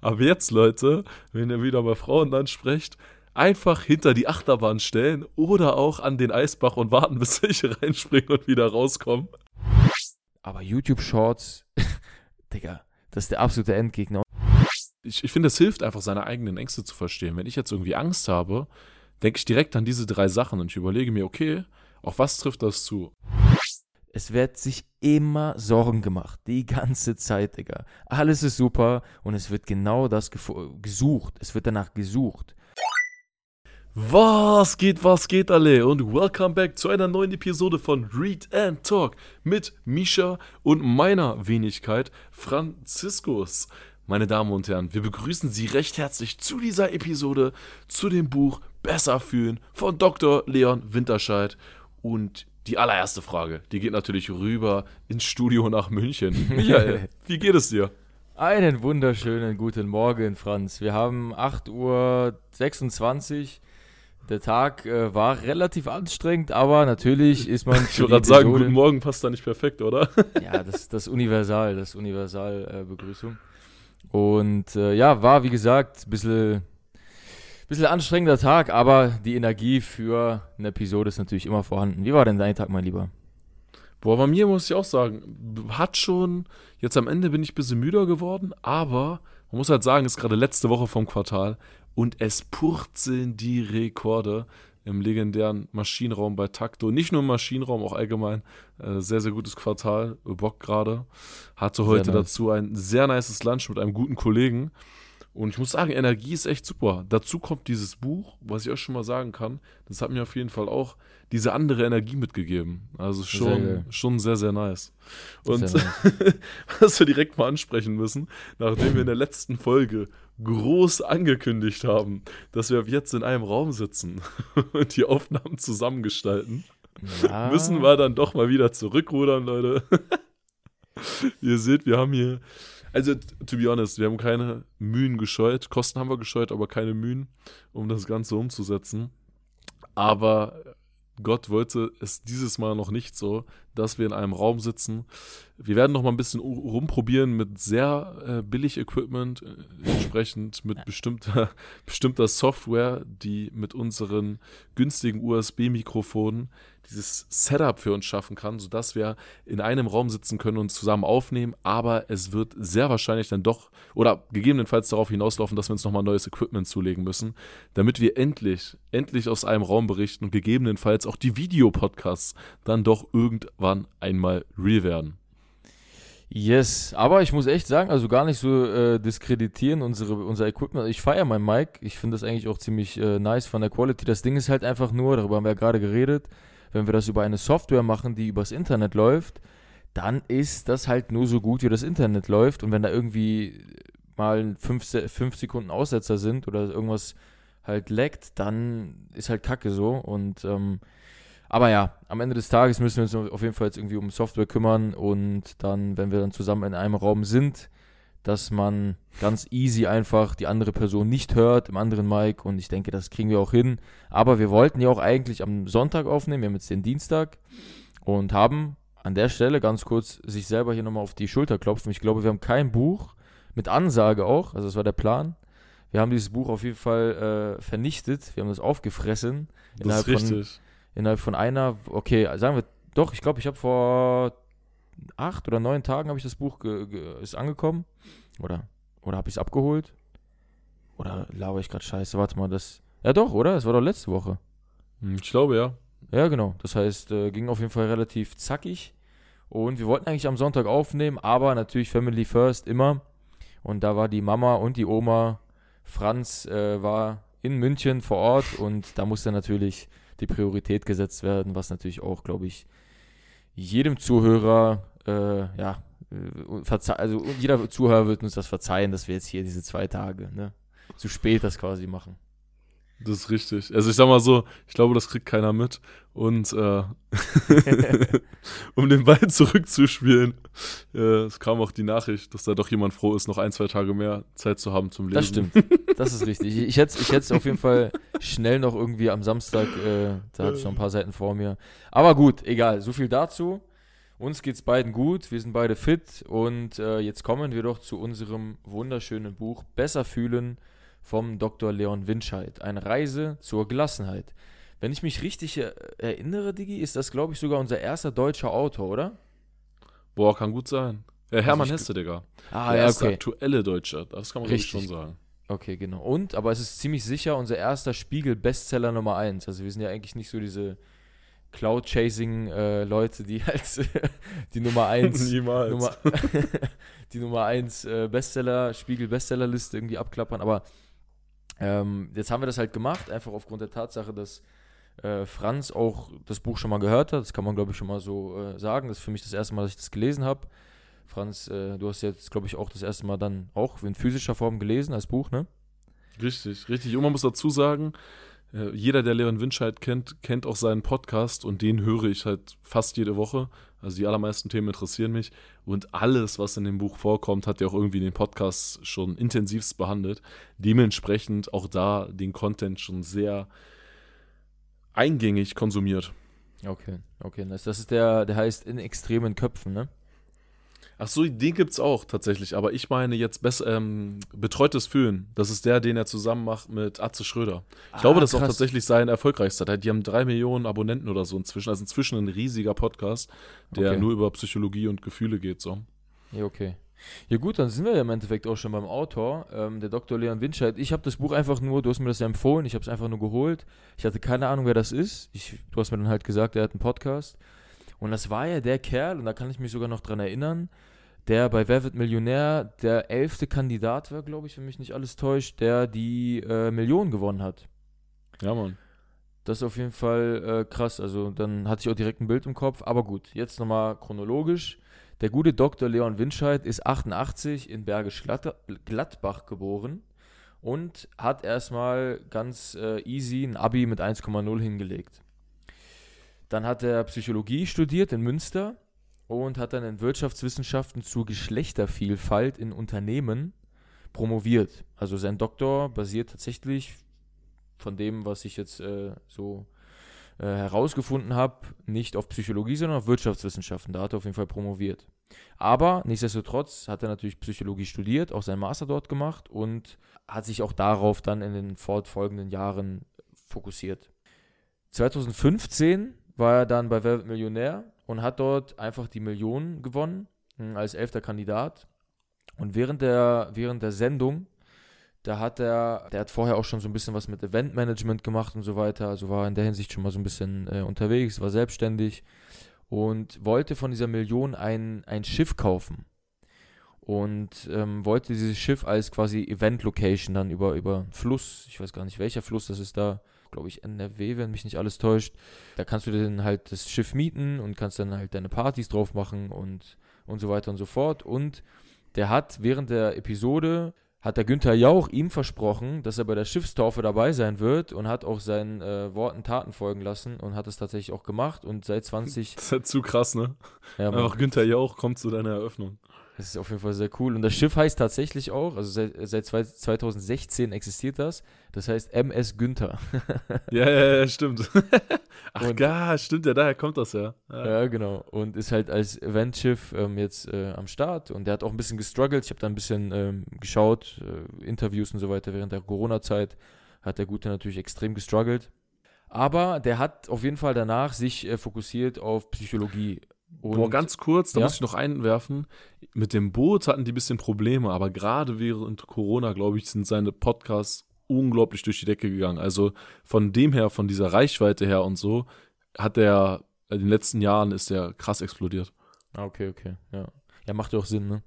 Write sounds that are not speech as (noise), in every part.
Aber jetzt, Leute, wenn ihr wieder bei Frauen dann sprecht, einfach hinter die Achterbahn stellen oder auch an den Eisbach und warten, (laughs) bis welche reinspringen und wieder rauskommen. Aber YouTube Shorts, (laughs) Digga, das ist der absolute Endgegner. Ich, ich finde, es hilft einfach, seine eigenen Ängste zu verstehen. Wenn ich jetzt irgendwie Angst habe, denke ich direkt an diese drei Sachen und ich überlege mir, okay, auf was trifft das zu? Es wird sich immer Sorgen gemacht. Die ganze Zeit, Digga. Alles ist super und es wird genau das gesucht. Es wird danach gesucht. Was geht, was geht alle und welcome back zu einer neuen Episode von Read and Talk mit Misha und meiner Wenigkeit Franziskus. Meine Damen und Herren, wir begrüßen Sie recht herzlich zu dieser Episode zu dem Buch Besser fühlen von Dr. Leon Winterscheid und die allererste Frage, die geht natürlich rüber ins Studio nach München. (laughs) Michael, wie geht es dir? Einen wunderschönen guten Morgen, Franz. Wir haben 8.26 Uhr der Tag äh, war relativ anstrengend, aber natürlich ist man. (laughs) Ich würde gerade sagen, guten Morgen passt da nicht perfekt, oder? (laughs) ja, das, das Universal, das Universal-Begrüßung. Äh, Und äh, ja, war wie gesagt ein bisschen, bisschen anstrengender Tag, aber die Energie für eine Episode ist natürlich immer vorhanden. Wie war denn dein Tag, mein Lieber? Boah, bei mir muss ich auch sagen, hat schon, jetzt am Ende bin ich ein bisschen müder geworden, aber man muss halt sagen, es ist gerade letzte Woche vom Quartal und es purzeln die Rekorde im legendären Maschinenraum bei Takto. Nicht nur im Maschinenraum, auch allgemein. Äh, sehr, sehr gutes Quartal. Bock gerade. Hatte heute nice. dazu ein sehr nices Lunch mit einem guten Kollegen. Und ich muss sagen, Energie ist echt super. Dazu kommt dieses Buch, was ich euch schon mal sagen kann. Das hat mir auf jeden Fall auch diese andere Energie mitgegeben. Also schon sehr, schon sehr, sehr nice. Und sehr nice. (laughs) was wir direkt mal ansprechen müssen, nachdem wir in der letzten Folge groß angekündigt haben, dass wir jetzt in einem Raum sitzen (laughs) und die Aufnahmen zusammengestalten, ja. müssen wir dann doch mal wieder zurückrudern, Leute. (laughs) Ihr seht, wir haben hier, also to be honest, wir haben keine Mühen gescheut. Kosten haben wir gescheut, aber keine Mühen, um das Ganze umzusetzen. Aber Gott wollte es dieses Mal noch nicht so, dass wir in einem Raum sitzen. Wir werden noch mal ein bisschen rumprobieren mit sehr äh, billig Equipment, äh, entsprechend mit bestimmter, (laughs) bestimmter Software, die mit unseren günstigen USB-Mikrofonen dieses Setup für uns schaffen kann, sodass wir in einem Raum sitzen können und zusammen aufnehmen. Aber es wird sehr wahrscheinlich dann doch oder gegebenenfalls darauf hinauslaufen, dass wir uns nochmal neues Equipment zulegen müssen, damit wir endlich, endlich aus einem Raum berichten und gegebenenfalls auch die Videopodcasts dann doch irgendwann einmal real werden. Yes, aber ich muss echt sagen, also gar nicht so äh, diskreditieren unsere, unser Equipment. Ich feiere mein Mic. Ich finde das eigentlich auch ziemlich äh, nice von der Quality. Das Ding ist halt einfach nur, darüber haben wir ja gerade geredet, wenn wir das über eine Software machen, die übers Internet läuft, dann ist das halt nur so gut, wie das Internet läuft. Und wenn da irgendwie mal fünf, fünf Sekunden Aussetzer sind oder irgendwas halt leckt, dann ist halt Kacke so. Und ähm, aber ja, am Ende des Tages müssen wir uns auf jeden Fall jetzt irgendwie um Software kümmern und dann, wenn wir dann zusammen in einem Raum sind, dass man ganz easy einfach die andere Person nicht hört im anderen Mic und ich denke, das kriegen wir auch hin. Aber wir wollten ja auch eigentlich am Sonntag aufnehmen, wir haben jetzt den Dienstag und haben an der Stelle ganz kurz sich selber hier nochmal auf die Schulter klopfen. Ich glaube, wir haben kein Buch mit Ansage auch, also das war der Plan. Wir haben dieses Buch auf jeden Fall äh, vernichtet, wir haben das aufgefressen. Das ist richtig. Von, innerhalb von einer, okay, sagen wir, doch, ich glaube, ich habe vor acht oder neun Tagen habe ich das Buch ist angekommen. Oder, oder habe ich es abgeholt? Oder laber ich gerade scheiße? Warte mal, das. Ja doch, oder? Es war doch letzte Woche. Hm, ich glaube, ja. Ja, genau. Das heißt, äh, ging auf jeden Fall relativ zackig. Und wir wollten eigentlich am Sonntag aufnehmen, aber natürlich Family First immer. Und da war die Mama und die Oma. Franz äh, war in München vor Ort und da musste natürlich die Priorität gesetzt werden, was natürlich auch, glaube ich, jedem Zuhörer, äh, ja, äh, also jeder Zuhörer wird uns das verzeihen, dass wir jetzt hier diese zwei Tage, ne, zu spät das quasi machen. Das ist richtig. Also ich sag mal so, ich glaube, das kriegt keiner mit. Und äh, (laughs) um den Ball zurückzuspielen, äh, es kam auch die Nachricht, dass da doch jemand froh ist, noch ein, zwei Tage mehr Zeit zu haben zum Lesen. Das stimmt. Das ist richtig. Ich, ich hätte ich es auf jeden Fall schnell noch irgendwie am Samstag, äh, da hatte ich noch ein paar Seiten vor mir. Aber gut, egal. So viel dazu. Uns geht's beiden gut, wir sind beide fit und äh, jetzt kommen wir doch zu unserem wunderschönen Buch Besser fühlen vom Dr. Leon Winscheid. Eine Reise zur Gelassenheit. Wenn ich mich richtig erinnere, Digi, ist das, glaube ich, sogar unser erster deutscher Autor, oder? Boah, kann gut sein. Äh, Hermann also Hesse, Digga. Ah, Der ja, okay. aktuelle Deutsche, das kann man richtig schon sagen. Okay, genau. Und, aber es ist ziemlich sicher unser erster Spiegel-Bestseller Nummer 1. Also wir sind ja eigentlich nicht so diese Cloud-Chasing-Leute, äh, die halt (laughs) die Nummer 1 Niemals. Nummer, (laughs) die Nummer 1 äh, Bestseller, Spiegel-Bestsellerliste irgendwie abklappern. Aber ähm, jetzt haben wir das halt gemacht, einfach aufgrund der Tatsache, dass äh, Franz auch das Buch schon mal gehört hat. Das kann man, glaube ich, schon mal so äh, sagen. Das ist für mich das erste Mal, dass ich das gelesen habe. Franz, äh, du hast jetzt, glaube ich, auch das erste Mal dann auch in physischer Form gelesen als Buch, ne? Richtig, richtig. Und man muss dazu sagen, jeder, der Leon Winscheid kennt, kennt auch seinen Podcast und den höre ich halt fast jede Woche. Also die allermeisten Themen interessieren mich und alles, was in dem Buch vorkommt, hat er auch irgendwie in den Podcasts schon intensivst behandelt. Dementsprechend auch da den Content schon sehr eingängig konsumiert. Okay, okay. Das ist der, der heißt in extremen Köpfen, ne? Ach so, den gibt es auch tatsächlich, aber ich meine jetzt besser, ähm, Betreutes Fühlen. Das ist der, den er zusammen macht mit Atze Schröder. Ich ah, glaube, das ist auch tatsächlich sein erfolgreichster. Die haben drei Millionen Abonnenten oder so inzwischen. Also inzwischen ein riesiger Podcast, der okay. nur über Psychologie und Gefühle geht. So. Ja, okay. Ja gut, dann sind wir ja im Endeffekt auch schon beim Autor, ähm, der Dr. Leon Winscheid. Ich habe das Buch einfach nur, du hast mir das ja empfohlen, ich habe es einfach nur geholt. Ich hatte keine Ahnung, wer das ist. Ich, du hast mir dann halt gesagt, er hat einen Podcast. Und das war ja der Kerl, und da kann ich mich sogar noch dran erinnern, der bei Wer wird Millionär der elfte Kandidat war, glaube ich, wenn mich nicht alles täuscht, der die äh, Million gewonnen hat. Ja, Mann. Das ist auf jeden Fall äh, krass. Also dann hatte ich auch direkt ein Bild im Kopf. Aber gut, jetzt nochmal chronologisch. Der gute Dr. Leon Winscheid ist 88 in Bergisch Gladbach geboren und hat erstmal ganz äh, easy ein Abi mit 1,0 hingelegt. Dann hat er Psychologie studiert in Münster und hat dann in Wirtschaftswissenschaften zu Geschlechtervielfalt in Unternehmen promoviert. Also sein Doktor basiert tatsächlich von dem, was ich jetzt äh, so äh, herausgefunden habe, nicht auf Psychologie, sondern auf Wirtschaftswissenschaften. Da hat er auf jeden Fall promoviert. Aber nichtsdestotrotz hat er natürlich Psychologie studiert, auch seinen Master dort gemacht und hat sich auch darauf dann in den fortfolgenden Jahren fokussiert. 2015 war er dann bei Wer Millionär und hat dort einfach die Millionen gewonnen hm, als elfter Kandidat. Und während der, während der Sendung, da hat er, der hat vorher auch schon so ein bisschen was mit Eventmanagement gemacht und so weiter, also war in der Hinsicht schon mal so ein bisschen äh, unterwegs, war selbstständig und wollte von dieser Million ein, ein Schiff kaufen. Und ähm, wollte dieses Schiff als quasi Event-Location dann über, über Fluss, ich weiß gar nicht welcher Fluss das ist da, glaube ich, NRW, wenn mich nicht alles täuscht. Da kannst du dann halt das Schiff mieten und kannst dann halt deine Partys drauf machen und, und so weiter und so fort. Und der hat während der Episode hat der Günther Jauch ihm versprochen, dass er bei der Schiffstaufe dabei sein wird und hat auch seinen äh, Worten Taten folgen lassen und hat es tatsächlich auch gemacht und seit 20 (laughs) Das ist halt zu krass, ne? Ja, Einfach Günther Jauch kommt zu deiner Eröffnung. Das ist auf jeden Fall sehr cool. Und das Schiff heißt tatsächlich auch, also seit, seit 2016 existiert das. Das heißt MS Günther. (laughs) ja, ja, ja, stimmt. (laughs) Ach ja, stimmt ja, daher kommt das ja. Ja, ja genau. Und ist halt als Eventschiff ähm, jetzt äh, am Start. Und der hat auch ein bisschen gestruggelt. Ich habe da ein bisschen ähm, geschaut, äh, Interviews und so weiter während der Corona-Zeit. Hat der Gute natürlich extrem gestruggelt. Aber der hat auf jeden Fall danach sich äh, fokussiert auf Psychologie. Und, Boah, ganz kurz, da ja? muss ich noch einwerfen. Mit dem Boot hatten die ein bisschen Probleme, aber gerade während Corona, glaube ich, sind seine Podcasts unglaublich durch die Decke gegangen. Also von dem her, von dieser Reichweite her und so, hat er in den letzten Jahren ist er krass explodiert. Ah, okay, okay, ja. Ja, macht ja auch Sinn, ne?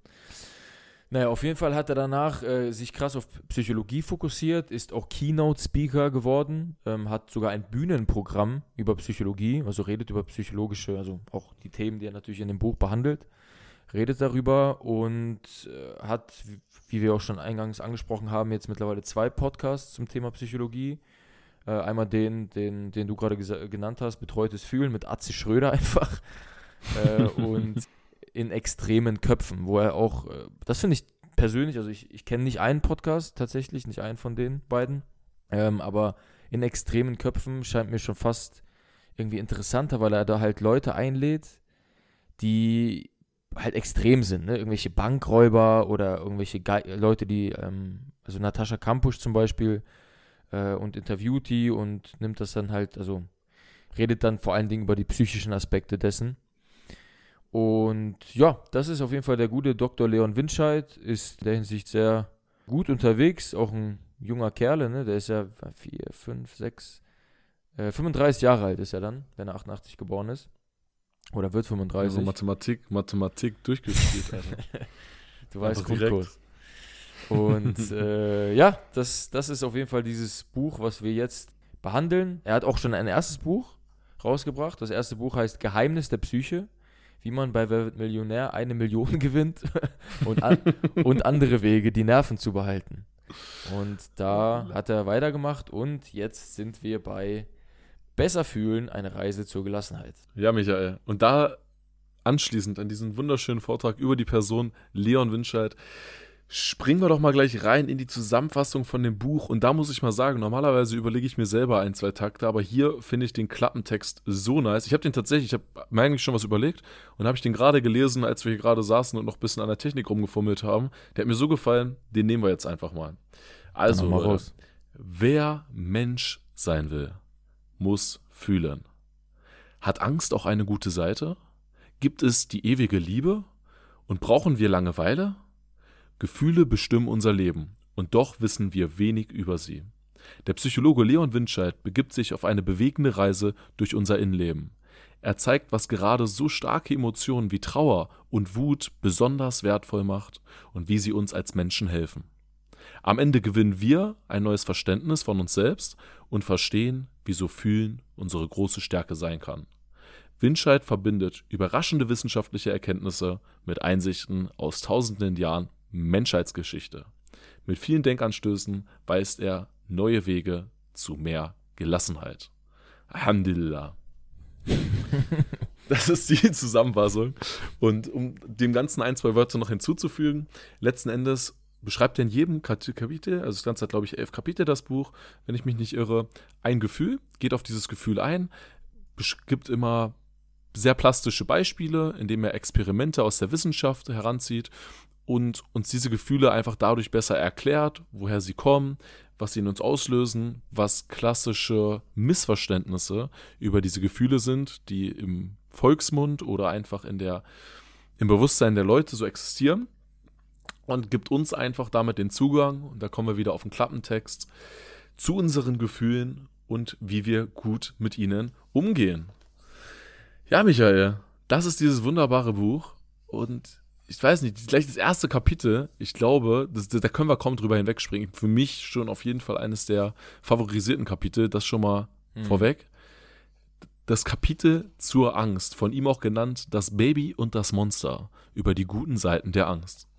Naja, auf jeden Fall hat er danach äh, sich krass auf Psychologie fokussiert, ist auch Keynote-Speaker geworden, ähm, hat sogar ein Bühnenprogramm über Psychologie, also redet über psychologische, also auch die Themen, die er natürlich in dem Buch behandelt, redet darüber und äh, hat, wie wir auch schon eingangs angesprochen haben, jetzt mittlerweile zwei Podcasts zum Thema Psychologie. Äh, einmal den, den, den du gerade genannt hast, Betreutes Fühlen mit Atze Schröder (laughs) einfach. Äh, und (laughs) in extremen Köpfen, wo er auch, äh, das finde ich persönlich, also ich, ich kenne nicht einen Podcast tatsächlich, nicht einen von den beiden, ähm, aber in extremen Köpfen scheint mir schon fast irgendwie interessanter, weil er da halt Leute einlädt, die halt extrem sind, ne? Irgendwelche Bankräuber oder irgendwelche Ge Leute, die, ähm, also Natascha Kampusch zum Beispiel, äh, und interviewt die und nimmt das dann halt, also redet dann vor allen Dingen über die psychischen Aspekte dessen. Und ja, das ist auf jeden Fall der gute Dr. Leon Winscheid, ist in der Hinsicht sehr gut unterwegs, auch ein junger Kerl, ne? der ist ja 4, 5, 6, 35 Jahre alt ist er dann, wenn er 88 geboren ist. Oder wird 35. Also Mathematik, Mathematik durchgespielt. Also. (laughs) du weißt Grundkurs. Und (laughs) äh, ja, das, das ist auf jeden Fall dieses Buch, was wir jetzt behandeln. Er hat auch schon ein erstes Buch rausgebracht. Das erste Buch heißt Geheimnis der Psyche, wie man bei wird Millionär eine Million (laughs) gewinnt und, an, und andere Wege, die Nerven zu behalten. Und da hat er weitergemacht und jetzt sind wir bei Besser fühlen, eine Reise zur Gelassenheit. Ja, Michael. Und da anschließend an diesen wunderschönen Vortrag über die Person Leon Winscheid springen wir doch mal gleich rein in die Zusammenfassung von dem Buch. Und da muss ich mal sagen, normalerweise überlege ich mir selber ein, zwei Takte, aber hier finde ich den Klappentext so nice. Ich habe den tatsächlich, ich habe mir eigentlich schon was überlegt und habe ich den gerade gelesen, als wir hier gerade saßen und noch ein bisschen an der Technik rumgefummelt haben. Der hat mir so gefallen, den nehmen wir jetzt einfach mal. Also, mal wer Mensch sein will, muss fühlen. Hat Angst auch eine gute Seite? Gibt es die ewige Liebe? Und brauchen wir Langeweile? Gefühle bestimmen unser Leben, und doch wissen wir wenig über sie. Der Psychologe Leon Winscheid begibt sich auf eine bewegende Reise durch unser Innenleben. Er zeigt, was gerade so starke Emotionen wie Trauer und Wut besonders wertvoll macht und wie sie uns als Menschen helfen. Am Ende gewinnen wir ein neues Verständnis von uns selbst und verstehen, wieso Fühlen unsere große Stärke sein kann. Winscheid verbindet überraschende wissenschaftliche Erkenntnisse mit Einsichten aus tausenden Jahren Menschheitsgeschichte. Mit vielen Denkanstößen weist er neue Wege zu mehr Gelassenheit. Alhamdulillah. das ist die Zusammenfassung. Und um dem Ganzen ein, zwei Wörter noch hinzuzufügen, letzten Endes beschreibt er in jedem Kapitel, also das Ganze hat, glaube ich, elf Kapitel, das Buch, wenn ich mich nicht irre, ein Gefühl, geht auf dieses Gefühl ein, gibt immer sehr plastische Beispiele, indem er Experimente aus der Wissenschaft heranzieht und uns diese Gefühle einfach dadurch besser erklärt, woher sie kommen, was sie in uns auslösen, was klassische Missverständnisse über diese Gefühle sind, die im Volksmund oder einfach in der, im Bewusstsein der Leute so existieren und gibt uns einfach damit den Zugang, und da kommen wir wieder auf den Klappentext, zu unseren Gefühlen und wie wir gut mit ihnen umgehen. Ja, Michael, das ist dieses wunderbare Buch und ich weiß nicht, gleich das erste Kapitel, ich glaube, das, da können wir kaum drüber hinwegspringen. Für mich schon auf jeden Fall eines der favorisierten Kapitel, das schon mal mhm. vorweg. Das Kapitel zur Angst, von ihm auch genannt Das Baby und das Monster, über die guten Seiten der Angst.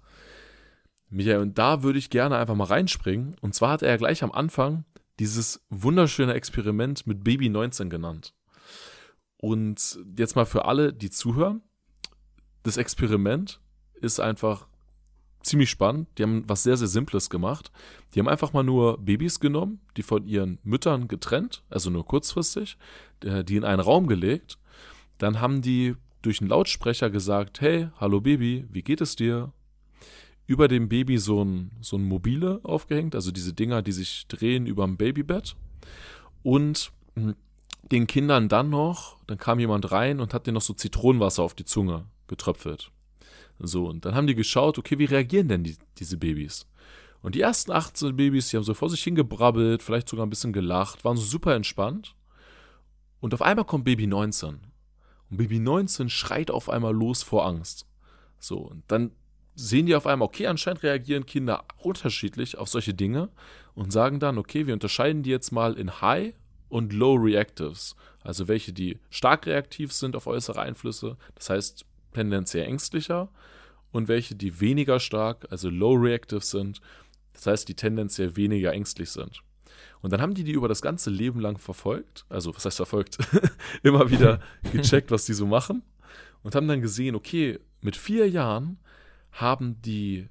Michael, und da würde ich gerne einfach mal reinspringen. Und zwar hat er ja gleich am Anfang dieses wunderschöne Experiment mit Baby 19 genannt. Und jetzt mal für alle, die zuhören, das Experiment ist einfach ziemlich spannend. Die haben was sehr, sehr Simples gemacht. Die haben einfach mal nur Babys genommen, die von ihren Müttern getrennt, also nur kurzfristig, die in einen Raum gelegt. Dann haben die durch einen Lautsprecher gesagt, hey, hallo Baby, wie geht es dir? Über dem Baby so ein, so ein Mobile aufgehängt, also diese Dinger, die sich drehen über dem Babybett. Und hm, den Kindern dann noch, dann kam jemand rein und hat denen noch so Zitronenwasser auf die Zunge getröpfelt. So, und dann haben die geschaut, okay, wie reagieren denn die, diese Babys? Und die ersten 18 Babys, die haben so vor sich hingebrabbelt, vielleicht sogar ein bisschen gelacht, waren so super entspannt. Und auf einmal kommt Baby 19. Und Baby 19 schreit auf einmal los vor Angst. So, und dann sehen die auf einmal, okay, anscheinend reagieren Kinder unterschiedlich auf solche Dinge und sagen dann, okay, wir unterscheiden die jetzt mal in High und Low Reactives. Also welche, die stark reaktiv sind auf äußere Einflüsse, das heißt tendenziell ängstlicher und welche, die weniger stark, also low reactive sind, das heißt, die tendenziell weniger ängstlich sind. Und dann haben die die über das ganze Leben lang verfolgt, also was heißt verfolgt, (laughs) immer wieder (laughs) gecheckt, was die so machen und haben dann gesehen, okay, mit vier Jahren haben die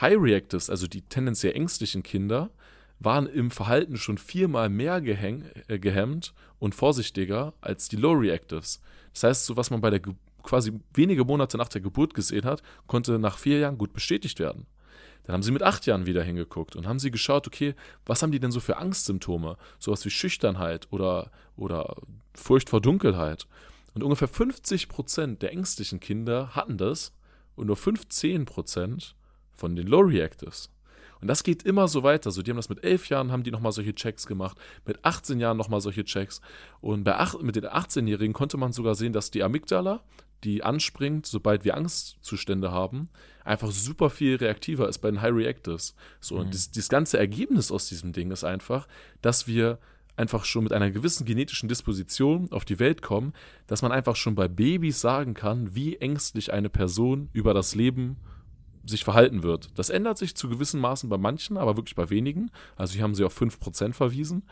High Reactives, also die tendenziell ängstlichen Kinder, waren im Verhalten schon viermal mehr gehäng, äh, gehemmt und vorsichtiger als die Low Reactives. Das heißt, so was man bei der quasi wenige Monate nach der Geburt gesehen hat, konnte nach vier Jahren gut bestätigt werden. Dann haben sie mit acht Jahren wieder hingeguckt und haben sie geschaut, okay, was haben die denn so für Angstsymptome? Sowas wie Schüchternheit oder, oder Furcht vor Dunkelheit. Und ungefähr 50 Prozent der ängstlichen Kinder hatten das und nur 15 Prozent von den Low Reactives. Und das geht immer so weiter. So, die haben das mit elf Jahren, haben die nochmal solche Checks gemacht, mit 18 Jahren nochmal solche Checks. Und bei acht, mit den 18-Jährigen konnte man sogar sehen, dass die Amygdala, die anspringt, sobald wir Angstzustände haben, einfach super viel reaktiver ist bei den High Reactives. So, mhm. und das, das ganze Ergebnis aus diesem Ding ist einfach, dass wir einfach schon mit einer gewissen genetischen Disposition auf die Welt kommen, dass man einfach schon bei Babys sagen kann, wie ängstlich eine Person über das Leben sich verhalten wird. Das ändert sich zu gewissen Maßen bei manchen, aber wirklich bei wenigen. Also hier haben sie auf 5% verwiesen.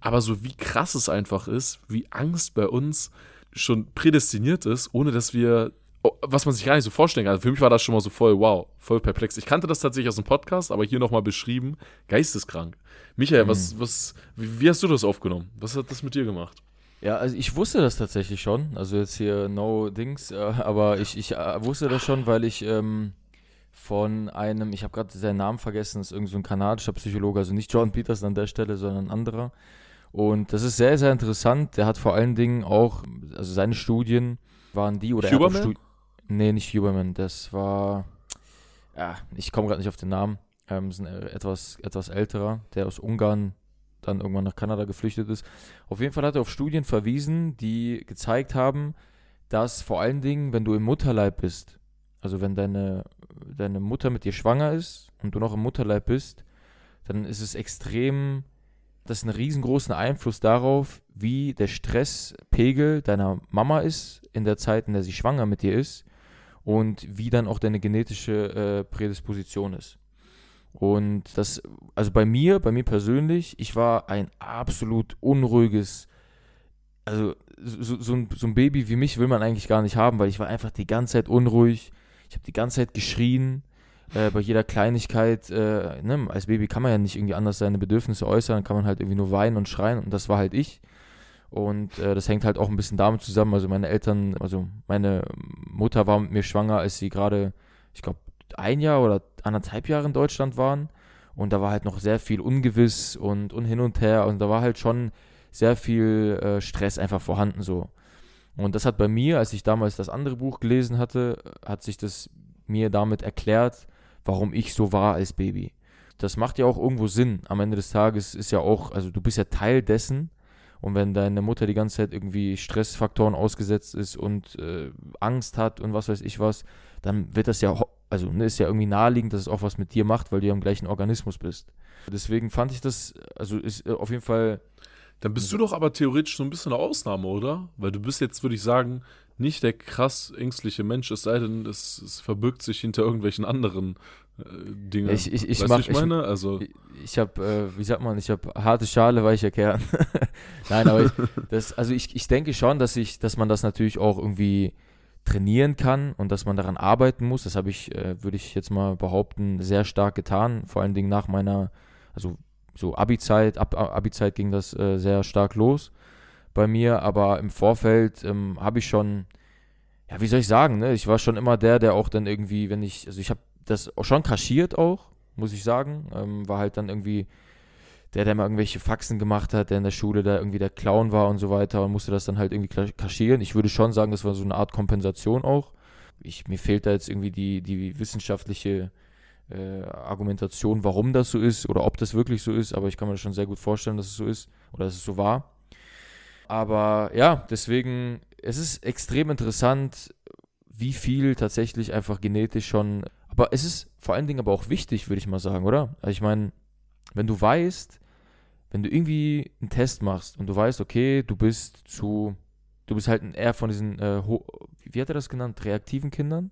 Aber so wie krass es einfach ist, wie Angst bei uns schon prädestiniert ist, ohne dass wir, oh, was man sich gar nicht so vorstellen kann. Also für mich war das schon mal so voll, wow, voll perplex. Ich kannte das tatsächlich aus dem Podcast, aber hier nochmal beschrieben, geisteskrank. Michael, mhm. was, was, wie, wie hast du das aufgenommen? Was hat das mit dir gemacht? Ja, also ich wusste das tatsächlich schon. Also jetzt hier no Dings, äh, aber ich, ich äh, wusste das schon, weil ich ähm, von einem, ich habe gerade seinen Namen vergessen, das ist irgendein so kanadischer Psychologe, also nicht John Peters an der Stelle, sondern ein anderer. Und das ist sehr, sehr interessant. Der hat vor allen Dingen auch, also seine Studien waren die oder Huberman? Studi Nee, nicht Huberman, das war, ja, ich komme gerade nicht auf den Namen. Ähm, ist ein etwas, etwas älterer, der aus Ungarn dann irgendwann nach Kanada geflüchtet ist. Auf jeden Fall hat er auf Studien verwiesen, die gezeigt haben, dass vor allen Dingen, wenn du im Mutterleib bist, also wenn deine, deine Mutter mit dir schwanger ist und du noch im Mutterleib bist, dann ist es extrem das einen riesengroßen Einfluss darauf, wie der Stresspegel deiner Mama ist in der Zeit, in der sie schwanger mit dir ist und wie dann auch deine genetische äh, Prädisposition ist. Und das, also bei mir, bei mir persönlich, ich war ein absolut unruhiges, also so, so, ein, so ein Baby wie mich will man eigentlich gar nicht haben, weil ich war einfach die ganze Zeit unruhig, ich habe die ganze Zeit geschrien, äh, bei jeder Kleinigkeit, äh, ne, als Baby kann man ja nicht irgendwie anders seine Bedürfnisse äußern, kann man halt irgendwie nur weinen und schreien und das war halt ich. Und äh, das hängt halt auch ein bisschen damit zusammen. Also meine Eltern, also meine Mutter war mit mir schwanger, als sie gerade, ich glaube, ein Jahr oder anderthalb Jahre in Deutschland waren. Und da war halt noch sehr viel ungewiss und, und hin und her. Und da war halt schon sehr viel äh, Stress einfach vorhanden so. Und das hat bei mir, als ich damals das andere Buch gelesen hatte, hat sich das mir damit erklärt, warum ich so war als Baby. Das macht ja auch irgendwo Sinn. Am Ende des Tages ist ja auch, also du bist ja Teil dessen. Und wenn deine Mutter die ganze Zeit irgendwie Stressfaktoren ausgesetzt ist und äh, Angst hat und was weiß ich was, dann wird das ja, also ne, ist ja irgendwie naheliegend, dass es auch was mit dir macht, weil du ja im gleichen Organismus bist. Deswegen fand ich das, also ist äh, auf jeden Fall. Dann bist du doch aber theoretisch so ein bisschen eine Ausnahme, oder? Weil du bist jetzt, würde ich sagen, nicht der krass ängstliche Mensch, es sei denn, es, es verbirgt sich hinter irgendwelchen anderen äh, Dingen. Ich, ich, ich, weißt mach, ich meine? Also, ich, ich habe, äh, wie sagt man, ich habe harte Schale, weicher Kern. (laughs) Nein, aber ich, (laughs) das, also ich, ich denke schon, dass ich, dass man das natürlich auch irgendwie trainieren kann und dass man daran arbeiten muss. Das habe ich, äh, würde ich jetzt mal behaupten, sehr stark getan. Vor allen Dingen nach meiner, also so Abi-Zeit, ab Abi-Zeit ging das äh, sehr stark los bei mir, aber im Vorfeld ähm, habe ich schon, ja, wie soll ich sagen, ne? Ich war schon immer der, der auch dann irgendwie, wenn ich, also ich habe das auch schon kaschiert auch, muss ich sagen, ähm, war halt dann irgendwie der, der mal irgendwelche Faxen gemacht hat, der in der Schule da irgendwie der Clown war und so weiter und musste das dann halt irgendwie kaschieren. Ich würde schon sagen, das war so eine Art Kompensation auch. Ich, mir fehlt da jetzt irgendwie die, die wissenschaftliche äh, Argumentation, warum das so ist oder ob das wirklich so ist, aber ich kann mir das schon sehr gut vorstellen, dass es so ist oder dass es so war. Aber ja, deswegen, es ist extrem interessant, wie viel tatsächlich einfach genetisch schon. Aber es ist vor allen Dingen aber auch wichtig, würde ich mal sagen, oder? Also ich meine, wenn du weißt, wenn du irgendwie einen Test machst und du weißt, okay, du bist zu, du bist halt eher von diesen, äh, wie hat er das genannt, reaktiven Kindern?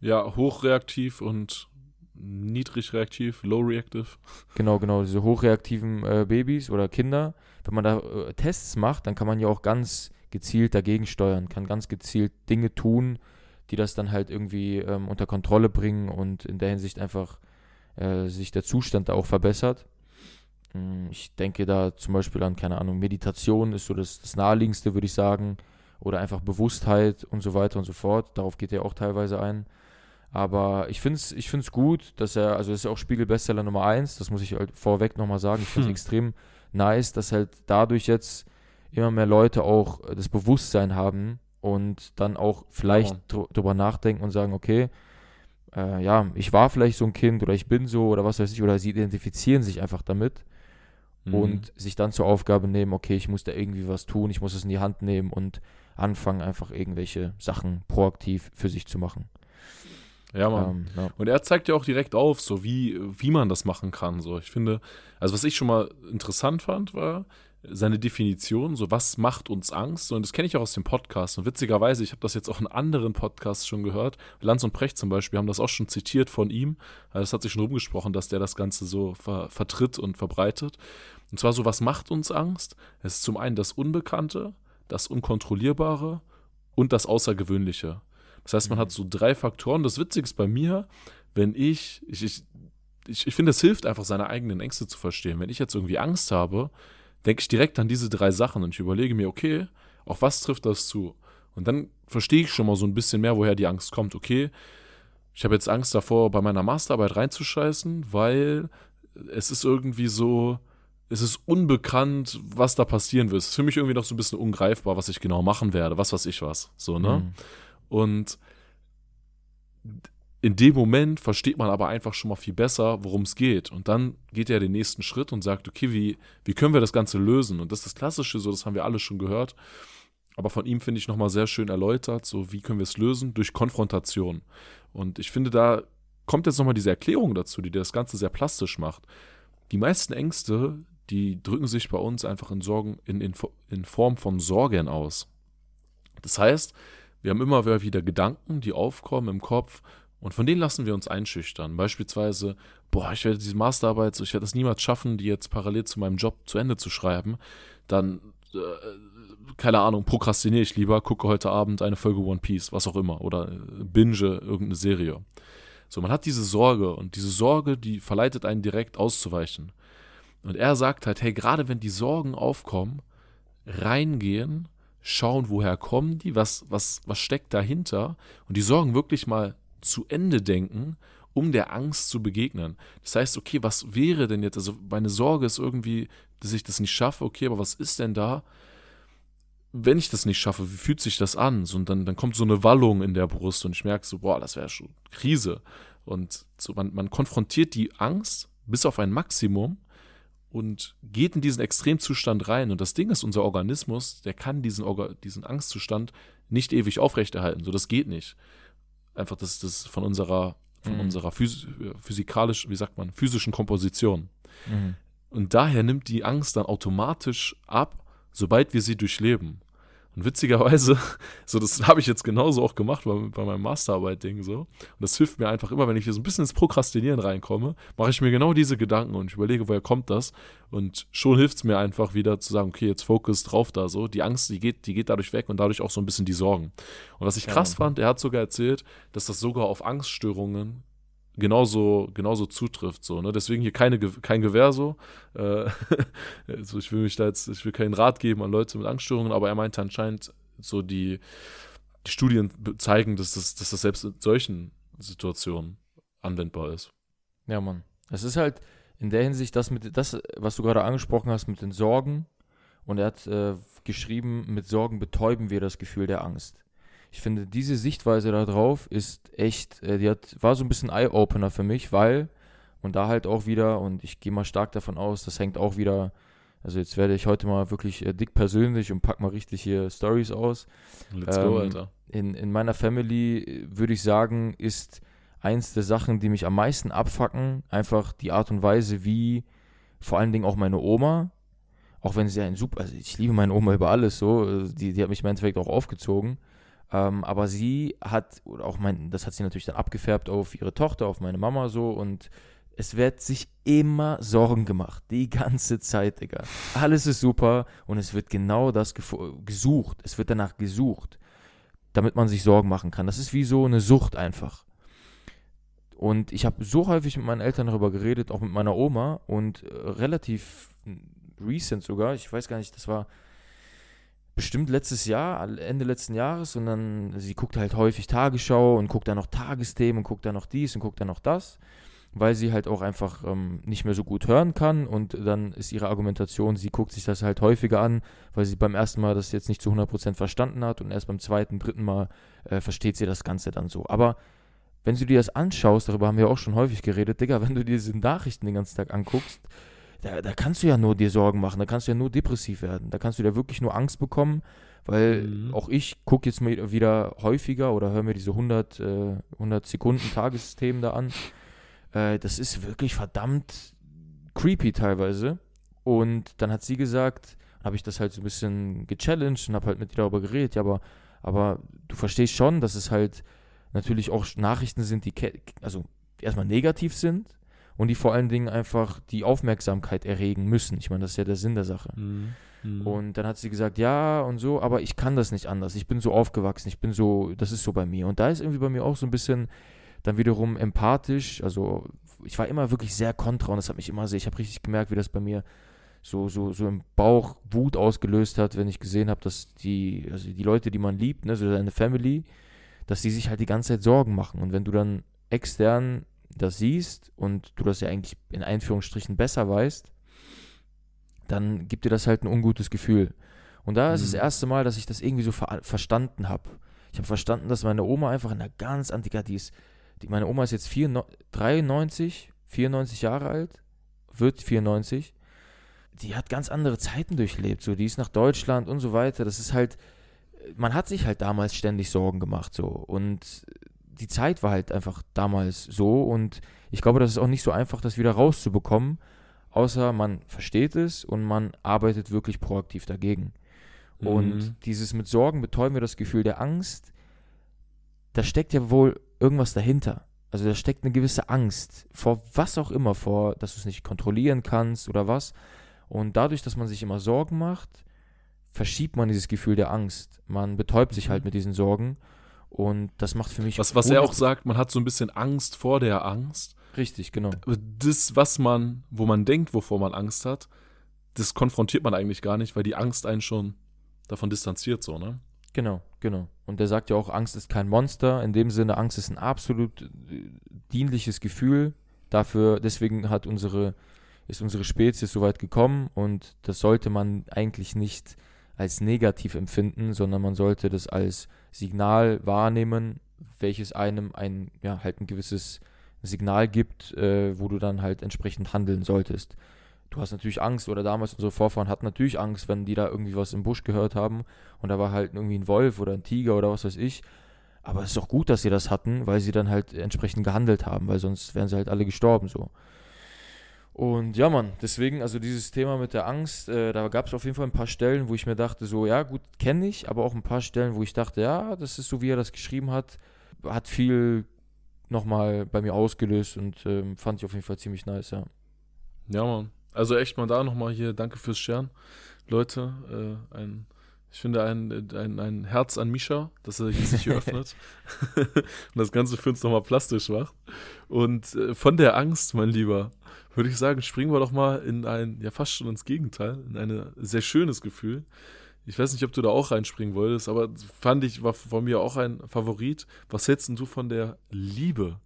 Ja, hochreaktiv und niedrig reaktiv, low reactive. Genau, genau, diese hochreaktiven äh, Babys oder Kinder. Wenn man da äh, Tests macht, dann kann man ja auch ganz gezielt dagegen steuern, kann ganz gezielt Dinge tun, die das dann halt irgendwie ähm, unter Kontrolle bringen und in der Hinsicht einfach äh, sich der Zustand da auch verbessert. Hm, ich denke da zum Beispiel an, keine Ahnung, Meditation ist so das, das Naheliegendste, würde ich sagen. oder einfach Bewusstheit und so weiter und so fort. Darauf geht er auch teilweise ein. Aber ich finde es ich find's gut, dass er, also das ist auch Spiegel-Bestseller Nummer 1, das muss ich halt vorweg nochmal sagen. Ich finde es hm. extrem nice, dass halt dadurch jetzt immer mehr Leute auch das Bewusstsein haben und dann auch vielleicht ja. drüber nachdenken und sagen, okay, äh, ja, ich war vielleicht so ein Kind oder ich bin so oder was weiß ich, oder sie identifizieren sich einfach damit mhm. und sich dann zur Aufgabe nehmen, okay, ich muss da irgendwie was tun, ich muss es in die Hand nehmen und anfangen, einfach irgendwelche Sachen proaktiv für sich zu machen. Ja, Mann. Ähm, ja. Und er zeigt ja auch direkt auf, so wie, wie man das machen kann. So, ich finde, also was ich schon mal interessant fand, war seine Definition, so was macht uns Angst. Und das kenne ich auch aus dem Podcast. Und witzigerweise, ich habe das jetzt auch in anderen Podcasts schon gehört. Lanz und Precht zum Beispiel haben das auch schon zitiert von ihm. Also es hat sich schon rumgesprochen, dass der das Ganze so ver vertritt und verbreitet. Und zwar so, was macht uns Angst? Es ist zum einen das Unbekannte, das Unkontrollierbare und das Außergewöhnliche. Das heißt, man hat so drei Faktoren. Das Witzige ist bei mir, wenn ich, ich, ich, ich, ich finde, es hilft einfach, seine eigenen Ängste zu verstehen. Wenn ich jetzt irgendwie Angst habe, denke ich direkt an diese drei Sachen und ich überlege mir, okay, auf was trifft das zu? Und dann verstehe ich schon mal so ein bisschen mehr, woher die Angst kommt. Okay, ich habe jetzt Angst davor, bei meiner Masterarbeit reinzuscheißen, weil es ist irgendwie so, es ist unbekannt, was da passieren wird. Es ist für mich irgendwie noch so ein bisschen ungreifbar, was ich genau machen werde, was weiß ich was. So, ne? Mhm. Und in dem Moment versteht man aber einfach schon mal viel besser, worum es geht. Und dann geht er den nächsten Schritt und sagt, okay, wie, wie können wir das Ganze lösen? Und das ist das Klassische, so das haben wir alle schon gehört. Aber von ihm finde ich nochmal sehr schön erläutert, so wie können wir es lösen? Durch Konfrontation. Und ich finde, da kommt jetzt nochmal diese Erklärung dazu, die das Ganze sehr plastisch macht. Die meisten Ängste, die drücken sich bei uns einfach in, Sorgen, in, in, in Form von Sorgen aus. Das heißt, wir haben immer wieder Gedanken, die aufkommen im Kopf und von denen lassen wir uns einschüchtern. Beispielsweise, boah, ich werde diese Masterarbeit, ich werde es niemals schaffen, die jetzt parallel zu meinem Job zu Ende zu schreiben. Dann, äh, keine Ahnung, prokrastiniere ich lieber, gucke heute Abend eine Folge One Piece, was auch immer, oder binge irgendeine Serie. So, man hat diese Sorge und diese Sorge, die verleitet einen direkt auszuweichen. Und er sagt halt, hey, gerade wenn die Sorgen aufkommen, reingehen schauen, woher kommen die, was, was, was steckt dahinter und die Sorgen wirklich mal zu Ende denken, um der Angst zu begegnen. Das heißt, okay, was wäre denn jetzt, also meine Sorge ist irgendwie, dass ich das nicht schaffe, okay, aber was ist denn da, wenn ich das nicht schaffe, wie fühlt sich das an? So, und dann, dann kommt so eine Wallung in der Brust und ich merke so, boah, das wäre schon Krise. Und so, man, man konfrontiert die Angst bis auf ein Maximum und geht in diesen Extremzustand rein. Und das Ding ist, unser Organismus, der kann diesen, Orga diesen Angstzustand nicht ewig aufrechterhalten. So, das geht nicht. Einfach das, das von unserer, von mhm. unserer phys physikalisch, wie sagt man, physischen Komposition. Mhm. Und daher nimmt die Angst dann automatisch ab, sobald wir sie durchleben. Und witzigerweise, (laughs) so das habe ich jetzt genauso auch gemacht bei, bei meinem Masterarbeit-Ding so. Und das hilft mir einfach immer, wenn ich hier so ein bisschen ins Prokrastinieren reinkomme, mache ich mir genau diese Gedanken und ich überlege, woher kommt das? Und schon hilft es mir einfach wieder zu sagen, okay, jetzt Fokus drauf da so. Die Angst, die geht, die geht dadurch weg und dadurch auch so ein bisschen die Sorgen. Und was ich krass ja. fand, er hat sogar erzählt, dass das sogar auf Angststörungen genauso, genauso zutrifft. So, ne? Deswegen hier keine, kein Gewehr so. Äh, (laughs) also ich will mich da jetzt, ich will keinen Rat geben an Leute mit Angststörungen, aber er meinte anscheinend so die, die Studien zeigen, dass das, dass das selbst in solchen Situationen anwendbar ist. Ja, Mann. Es ist halt in der Hinsicht, das mit das, was du gerade angesprochen hast mit den Sorgen, und er hat äh, geschrieben, mit Sorgen betäuben wir das Gefühl der Angst ich finde, diese Sichtweise darauf ist echt, äh, die hat, war so ein bisschen Eye-Opener für mich, weil, und da halt auch wieder, und ich gehe mal stark davon aus, das hängt auch wieder, also jetzt werde ich heute mal wirklich äh, dick persönlich und pack mal richtig hier Stories aus. Let's ähm, go, Alter. In, in meiner Family äh, würde ich sagen, ist eins der Sachen, die mich am meisten abfacken, einfach die Art und Weise, wie vor allen Dingen auch meine Oma, auch wenn sie ein super, also ich liebe meine Oma über alles so, äh, die, die hat mich im Endeffekt auch aufgezogen, ähm, aber sie hat, auch mein, das hat sie natürlich dann abgefärbt auf ihre Tochter, auf meine Mama so und es wird sich immer Sorgen gemacht. Die ganze Zeit, Digga. Alles ist super und es wird genau das gesucht. Es wird danach gesucht, damit man sich Sorgen machen kann. Das ist wie so eine Sucht einfach. Und ich habe so häufig mit meinen Eltern darüber geredet, auch mit meiner Oma und äh, relativ recent sogar, ich weiß gar nicht, das war bestimmt letztes Jahr, Ende letzten Jahres und dann, sie guckt halt häufig Tagesschau und guckt dann noch Tagesthemen und guckt dann noch dies und guckt dann noch das, weil sie halt auch einfach ähm, nicht mehr so gut hören kann und dann ist ihre Argumentation, sie guckt sich das halt häufiger an, weil sie beim ersten Mal das jetzt nicht zu 100% verstanden hat und erst beim zweiten, dritten Mal äh, versteht sie das Ganze dann so. Aber wenn du dir das anschaust, darüber haben wir auch schon häufig geredet, Digga, wenn du dir diese Nachrichten den ganzen Tag anguckst, da, da kannst du ja nur dir Sorgen machen, da kannst du ja nur depressiv werden, da kannst du ja wirklich nur Angst bekommen, weil mhm. auch ich gucke jetzt mal wieder häufiger oder höre mir diese 100, äh, 100 Sekunden (laughs) Tagesthemen da an. Äh, das ist wirklich verdammt creepy teilweise. Und dann hat sie gesagt, habe ich das halt so ein bisschen gechallenged und habe halt mit ihr darüber geredet, ja, aber, aber du verstehst schon, dass es halt natürlich auch Nachrichten sind, die also erstmal negativ sind, und die vor allen Dingen einfach die Aufmerksamkeit erregen müssen. Ich meine, das ist ja der Sinn der Sache. Mhm. Mhm. Und dann hat sie gesagt, ja und so, aber ich kann das nicht anders. Ich bin so aufgewachsen, ich bin so, das ist so bei mir. Und da ist irgendwie bei mir auch so ein bisschen dann wiederum empathisch. Also ich war immer wirklich sehr kontra und das hat mich immer sehr, ich habe richtig gemerkt, wie das bei mir so, so, so im Bauch Wut ausgelöst hat, wenn ich gesehen habe, dass die, also die Leute, die man liebt, ne, so deine Family, dass die sich halt die ganze Zeit Sorgen machen. Und wenn du dann extern das siehst und du das ja eigentlich in Einführungsstrichen besser weißt, dann gibt dir das halt ein ungutes Gefühl. Und da mhm. ist das mhm. erste Mal, dass ich das irgendwie so ver verstanden habe. Ich habe verstanden, dass meine Oma einfach in einer ganz antiker, die ist, die, meine Oma ist jetzt 4, 93, 94 Jahre alt, wird 94. Die hat ganz andere Zeiten durchlebt, so, die ist nach Deutschland und so weiter. Das ist halt, man hat sich halt damals ständig Sorgen gemacht, so. Und die Zeit war halt einfach damals so und ich glaube, das ist auch nicht so einfach, das wieder rauszubekommen, außer man versteht es und man arbeitet wirklich proaktiv dagegen. Mhm. Und dieses mit Sorgen betäuben wir das Gefühl der Angst, da steckt ja wohl irgendwas dahinter. Also da steckt eine gewisse Angst vor was auch immer, vor, dass du es nicht kontrollieren kannst oder was. Und dadurch, dass man sich immer Sorgen macht, verschiebt man dieses Gefühl der Angst. Man betäubt sich halt mhm. mit diesen Sorgen und das macht für mich. Was, was er auch sagt, man hat so ein bisschen Angst vor der Angst. Richtig, genau. Das, was man, wo man denkt, wovor man Angst hat, das konfrontiert man eigentlich gar nicht, weil die Angst einen schon davon distanziert, so, ne? Genau, genau. Und der sagt ja auch, Angst ist kein Monster. In dem Sinne, Angst ist ein absolut äh, dienliches Gefühl. Dafür, deswegen hat unsere, ist unsere Spezies so weit gekommen und das sollte man eigentlich nicht als negativ empfinden, sondern man sollte das als Signal wahrnehmen, welches einem ein, ja, halt ein gewisses Signal gibt, äh, wo du dann halt entsprechend handeln solltest. Du hast natürlich Angst, oder damals unsere Vorfahren hatten natürlich Angst, wenn die da irgendwie was im Busch gehört haben und da war halt irgendwie ein Wolf oder ein Tiger oder was weiß ich. Aber es ist auch gut, dass sie das hatten, weil sie dann halt entsprechend gehandelt haben, weil sonst wären sie halt alle gestorben so. Und ja, Mann, deswegen, also dieses Thema mit der Angst, äh, da gab es auf jeden Fall ein paar Stellen, wo ich mir dachte, so, ja, gut, kenne ich, aber auch ein paar Stellen, wo ich dachte, ja, das ist so, wie er das geschrieben hat, hat viel nochmal bei mir ausgelöst und ähm, fand ich auf jeden Fall ziemlich nice, ja. Ja, Mann. Also echt mal da nochmal hier, danke fürs Scheren. Leute, äh, ein, ich finde ein, ein, ein Herz an Misha, dass er sich hier (laughs) öffnet (laughs) und das Ganze für uns nochmal plastisch macht. Und äh, von der Angst, mein Lieber, würde ich sagen, springen wir doch mal in ein, ja fast schon ins Gegenteil, in ein sehr schönes Gefühl. Ich weiß nicht, ob du da auch reinspringen wolltest, aber fand ich, war von mir auch ein Favorit. Was hältst du von der Liebe?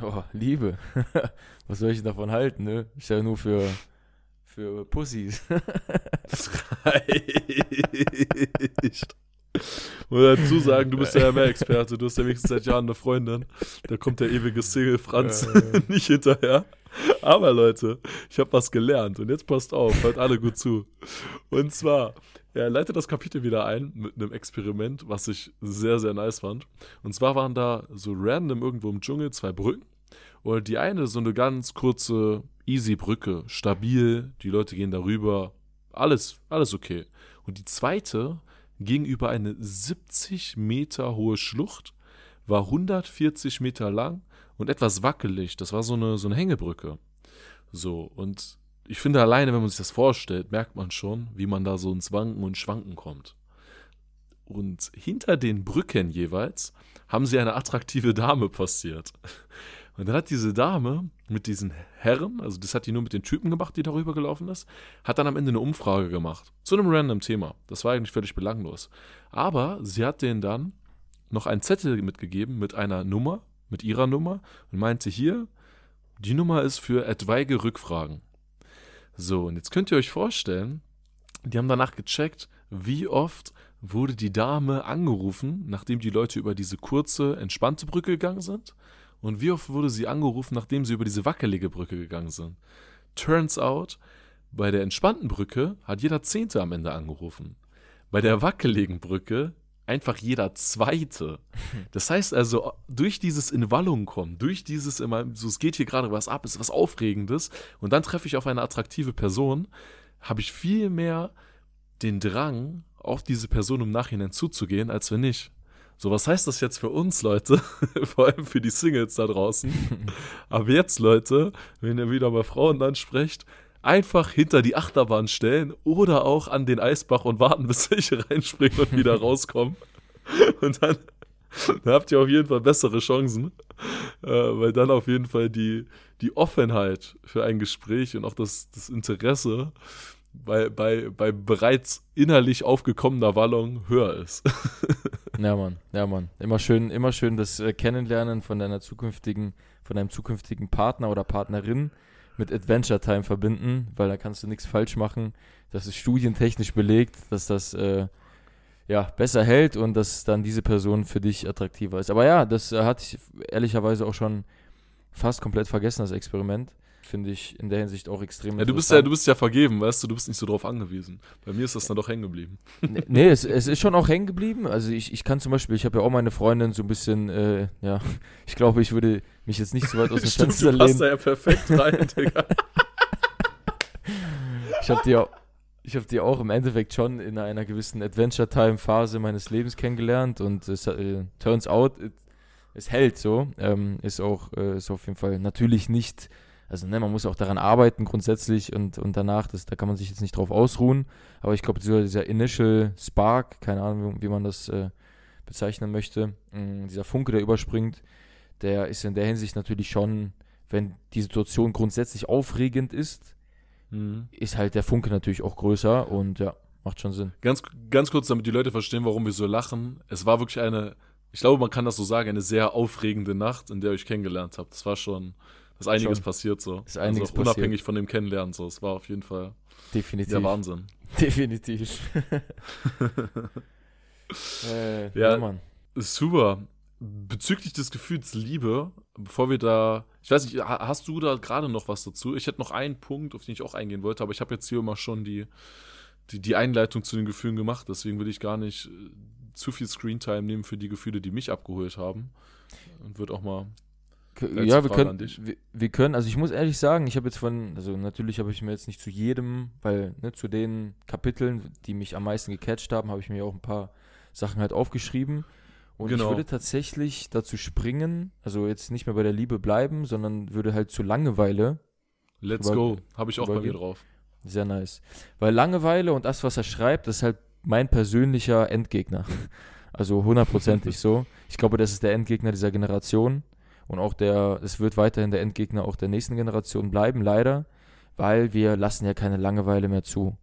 Oh, Liebe. (laughs) Was soll ich davon halten, ne? Ich ja nur für, für Pussys. (laughs) das reicht. Muss dazu sagen, du bist ja mehr Experte, du hast ja wenigstens seit Jahren eine Freundin. Da kommt der ewige Single Franz (laughs) nicht hinterher. Aber Leute, ich habe was gelernt und jetzt passt auf, hört alle gut zu. Und zwar, er leitet das Kapitel wieder ein mit einem Experiment, was ich sehr, sehr nice fand. Und zwar waren da so random irgendwo im Dschungel zwei Brücken. Und die eine so eine ganz kurze, easy Brücke, stabil, die Leute gehen darüber, alles, alles okay. Und die zweite ging über eine 70 Meter hohe Schlucht, war 140 Meter lang und etwas wackelig. Das war so eine, so eine Hängebrücke. So, und ich finde alleine, wenn man sich das vorstellt, merkt man schon, wie man da so ins Wanken und Schwanken kommt. Und hinter den Brücken jeweils haben sie eine attraktive Dame postiert. Und dann hat diese Dame mit diesen Herren, also das hat die nur mit den Typen gemacht, die darüber gelaufen ist, hat dann am Ende eine Umfrage gemacht. Zu einem random Thema. Das war eigentlich völlig belanglos. Aber sie hat denen dann noch einen Zettel mitgegeben mit einer Nummer, mit ihrer Nummer und meinte hier, die Nummer ist für etwaige Rückfragen. So, und jetzt könnt ihr euch vorstellen, die haben danach gecheckt, wie oft wurde die Dame angerufen, nachdem die Leute über diese kurze, entspannte Brücke gegangen sind. Und wie oft wurde sie angerufen, nachdem sie über diese wackelige Brücke gegangen sind. Turns out, bei der entspannten Brücke hat jeder Zehnte am Ende angerufen. Bei der wackeligen Brücke einfach jeder Zweite. (laughs) Das heißt also, durch dieses in Wallung kommen, durch dieses immer, so es geht hier gerade was ab, ist was Aufregendes und dann treffe ich auf eine attraktive Person, habe ich viel mehr den Drang, auf diese Person im Nachhinein zuzugehen, als wenn nicht. So, was heißt das jetzt für uns, Leute? (laughs) Vor allem für die Singles da draußen. (laughs) Aber jetzt, Leute, wenn ihr wieder mal Frauen ansprecht, einfach hinter die Achterbahn stellen oder auch an den Eisbach und warten, (laughs) bis welche reinspringen und wieder rauskommen. Und dann, dann, habt ihr auf jeden Fall bessere Chancen, äh, weil dann auf jeden Fall die, die Offenheit für ein Gespräch und auch das, das Interesse bei, bei, bei bereits innerlich aufgekommener Wallung höher ist. Ja, Mann, ja, Mann. Immer schön, immer schön das äh, Kennenlernen von deiner zukünftigen, von deinem zukünftigen Partner oder Partnerin mit Adventure Time verbinden, weil da kannst du nichts falsch machen. Das ist studientechnisch belegt, dass das äh, ja, besser hält und dass dann diese Person für dich attraktiver ist. Aber ja, das äh, hatte ich ehrlicherweise auch schon fast komplett vergessen, das Experiment finde ich in der Hinsicht auch extrem ja, du bist ja, du bist ja vergeben, weißt du, du bist nicht so drauf angewiesen. Bei mir ist das dann doch hängen geblieben. Nee, nee es, es, ist schon auch hängen geblieben. Also ich, ich kann zum Beispiel, ich habe ja auch meine Freundin so ein bisschen, äh, ja, (laughs) ich glaube, ich würde mich jetzt nicht so weit aus dem (laughs) Stimmt, Fenster lehnen. Du passt da ja perfekt rein, (laughs) Digga. ich habe die auch ich habe die auch im Endeffekt schon in einer gewissen Adventure-Time-Phase meines Lebens kennengelernt und es äh, turns out, it, es hält so. Ähm, ist auch äh, ist auf jeden Fall natürlich nicht also ne, man muss auch daran arbeiten grundsätzlich und, und danach, das, da kann man sich jetzt nicht drauf ausruhen. Aber ich glaube, dieser, dieser Initial Spark, keine Ahnung, wie, man das äh, bezeichnen möchte, mh, mm, dieser Funke, der überspringt, der ist in der Hinsicht natürlich schon, wenn die Situation grundsätzlich aufregend ist, mhm. ist halt der Funke natürlich auch größer und ja, macht schon Sinn. Ganz, ganz kurz, damit die Leute verstehen, warum wir so lachen. Es war wirklich eine, ich glaube, man kann das so sagen, eine sehr aufregende Nacht, in der euch kennengelernt habt. Das war schon ist einiges Schon. passiert so. Ist einiges also unabhängig passiert. von dem Kennenlernen so. Es war auf jeden Fall Definitiv. der Wahnsinn. (laughs) Definitiv. (laughs) äh, ja, ja, Mann. Super. Bezüglich des Gefühls Liebe, bevor wir da, ich weiß nicht, hast du da gerade noch was dazu? Ich hätte noch einen Punkt, auf den ich auch eingehen wollte, aber ich habe jetzt hier immer schon die, die, die Einleitung zu den Gefühlen gemacht, deswegen will ich gar nicht äh, zu viel Screentime nehmen für die Gefühle, die mich abgeholt haben. Und würde auch mal ja, wir können, wir, wir, können, also ich muss ehrlich sagen, ich habe jetzt von, also natürlich habe ich mir jetzt nicht zu jedem, weil ne, zu den Kapiteln, die mich am meisten gecatcht haben, habe ich mir auch ein paar Sachen halt aufgeschrieben. Und genau. ich würde tatsächlich dazu springen, also jetzt nicht mehr bei der Liebe bleiben, sondern würde halt zu Langeweile. Let's go, habe ich auch bei mir drauf. Sehr nice. Weil Langeweile und das, was er schreibt, das ist halt mein persönlicher Endgegner. (laughs) Also hundertprozentig so. Ich glaube, das ist der Endgegner dieser Generation. Und auch der, es wird weiterhin der Endgegner auch der nächsten Generation bleiben, leider, weil wir lassen ja keine Langeweile mehr zu.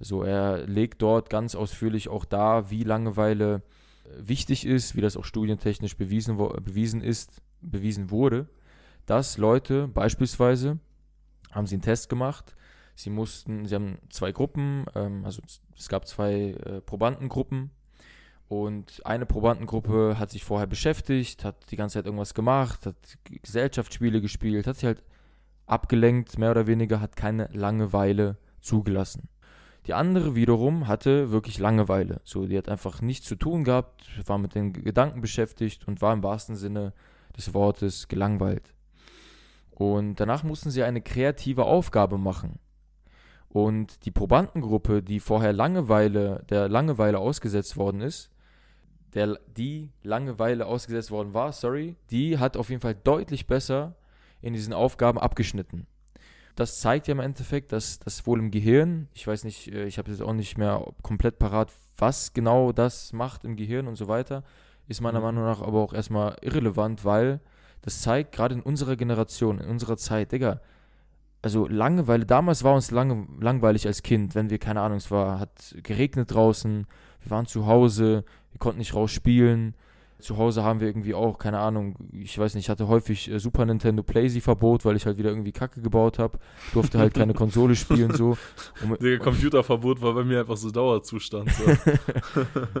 So, er legt dort ganz ausführlich auch da, wie Langeweile äh, wichtig ist, wie das auch studientechnisch bewiesen, bewiesen ist, bewiesen wurde, dass Leute beispielsweise haben sie einen Test gemacht. Sie mussten, sie haben zwei Gruppen, ähm, also es gab zwei äh, Probandengruppen und eine Probandengruppe hat sich vorher beschäftigt, hat die ganze Zeit irgendwas gemacht, hat Gesellschaftsspiele gespielt, hat sich halt abgelenkt, mehr oder weniger, hat keine Langeweile zugelassen. Die andere wiederum hatte wirklich Langeweile. So, die hat einfach nichts zu tun gehabt, war mit den Gedanken beschäftigt und war im wahrsten Sinne des Wortes gelangweilt. Und danach mussten sie eine kreative Aufgabe machen. Und die Probandengruppe, die vorher Langeweile, der Langeweile ausgesetzt worden ist, der, die Langeweile ausgesetzt worden war, sorry, die hat auf jeden Fall deutlich besser in diesen Aufgaben abgeschnitten. Das zeigt ja im Endeffekt, dass das wohl im Gehirn, ich weiß nicht, äh, ich habe jetzt auch nicht mehr komplett parat, was genau das macht im Gehirn und so weiter, ist meiner mhm. Meinung nach aber auch erstmal irrelevant, weil das zeigt gerade in unserer Generation, in unserer Zeit, Digga, also Langeweile, damals war uns lange, langweilig als Kind, wenn wir, keine Ahnung, es war, hat geregnet draußen, wir waren zu Hause, wir konnten nicht raus spielen, zu Hause haben wir irgendwie auch, keine Ahnung, ich weiß nicht, ich hatte häufig äh, Super Nintendo Playsy-Verbot, weil ich halt wieder irgendwie Kacke gebaut habe. Durfte halt keine Konsole spielen, so. (laughs) Und, Der Computerverbot war bei mir einfach so Dauerzustand. So,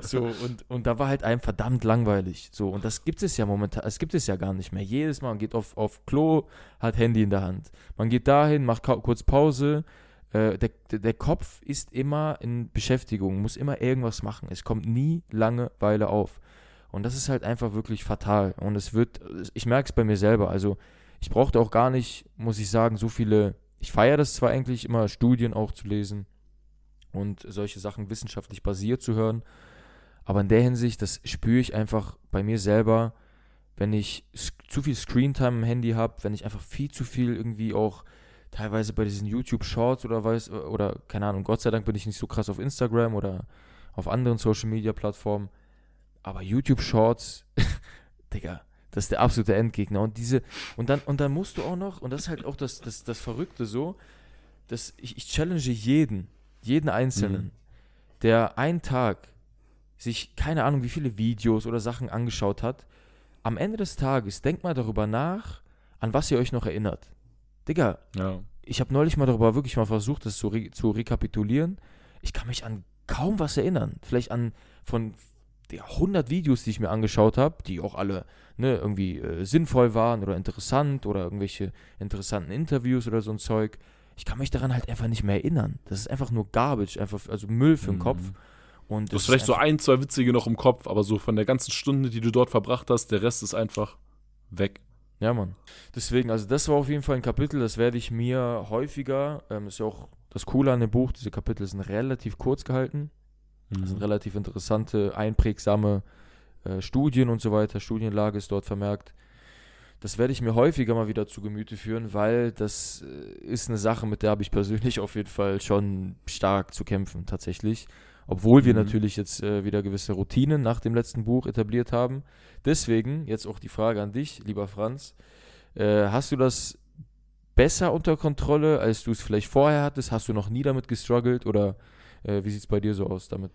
(laughs) so und, und da war halt einem verdammt langweilig. So, und das gibt es ja momentan, es gibt es ja gar nicht mehr. Jedes Mal, man geht auf, auf Klo, hat Handy in der Hand. Man geht dahin, macht kurz Pause, äh, der, der Kopf ist immer in Beschäftigung, muss immer irgendwas machen. Es kommt nie Langeweile auf. Und das ist halt einfach wirklich fatal. Und es wird, ich merke es bei mir selber. Also ich brauchte auch gar nicht, muss ich sagen, so viele. Ich feiere das zwar eigentlich immer, Studien auch zu lesen und solche Sachen wissenschaftlich basiert zu hören. Aber in der Hinsicht, das spüre ich einfach bei mir selber, wenn ich zu viel Screentime im Handy habe, wenn ich einfach viel zu viel irgendwie auch teilweise bei diesen YouTube Shorts oder weiß oder keine Ahnung, Gott sei Dank bin ich nicht so krass auf Instagram oder auf anderen Social Media Plattformen, aber YouTube Shorts, (laughs) Digga, das ist der absolute Endgegner. Und diese, und dann, und dann musst du auch noch, und das ist halt auch das, das, das Verrückte so, dass ich, ich challenge jeden, jeden Einzelnen, mhm. der einen Tag sich, keine Ahnung, wie viele Videos oder Sachen angeschaut hat. Am Ende des Tages, denkt mal darüber nach, an was ihr euch noch erinnert. Digga, ja. ich habe neulich mal darüber wirklich mal versucht, das zu, re zu rekapitulieren. Ich kann mich an kaum was erinnern. Vielleicht an von ja, 100 Videos, die ich mir angeschaut habe, die auch alle ne, irgendwie äh, sinnvoll waren oder interessant oder irgendwelche interessanten Interviews oder so ein Zeug. Ich kann mich daran halt einfach nicht mehr erinnern. Das ist einfach nur Garbage, einfach also Müll für den mhm. Kopf. Und du hast vielleicht so ein, zwei witzige noch im Kopf, aber so von der ganzen Stunde, die du dort verbracht hast, der Rest ist einfach weg. Ja, Mann. Deswegen, also das war auf jeden Fall ein Kapitel, das werde ich mir häufiger, ähm, ist ja auch das Coole an dem Buch, diese Kapitel sind relativ kurz gehalten. Das sind mhm. relativ interessante, einprägsame äh, Studien und so weiter. Studienlage ist dort vermerkt. Das werde ich mir häufiger mal wieder zu Gemüte führen, weil das äh, ist eine Sache, mit der habe ich persönlich (laughs) auf jeden Fall schon stark zu kämpfen, tatsächlich. Obwohl wir mhm. natürlich jetzt äh, wieder gewisse Routinen nach dem letzten Buch etabliert haben. Deswegen jetzt auch die Frage an dich, lieber Franz. Äh, hast du das besser unter Kontrolle, als du es vielleicht vorher hattest? Hast du noch nie damit gestruggelt oder äh, wie sieht es bei dir so aus damit?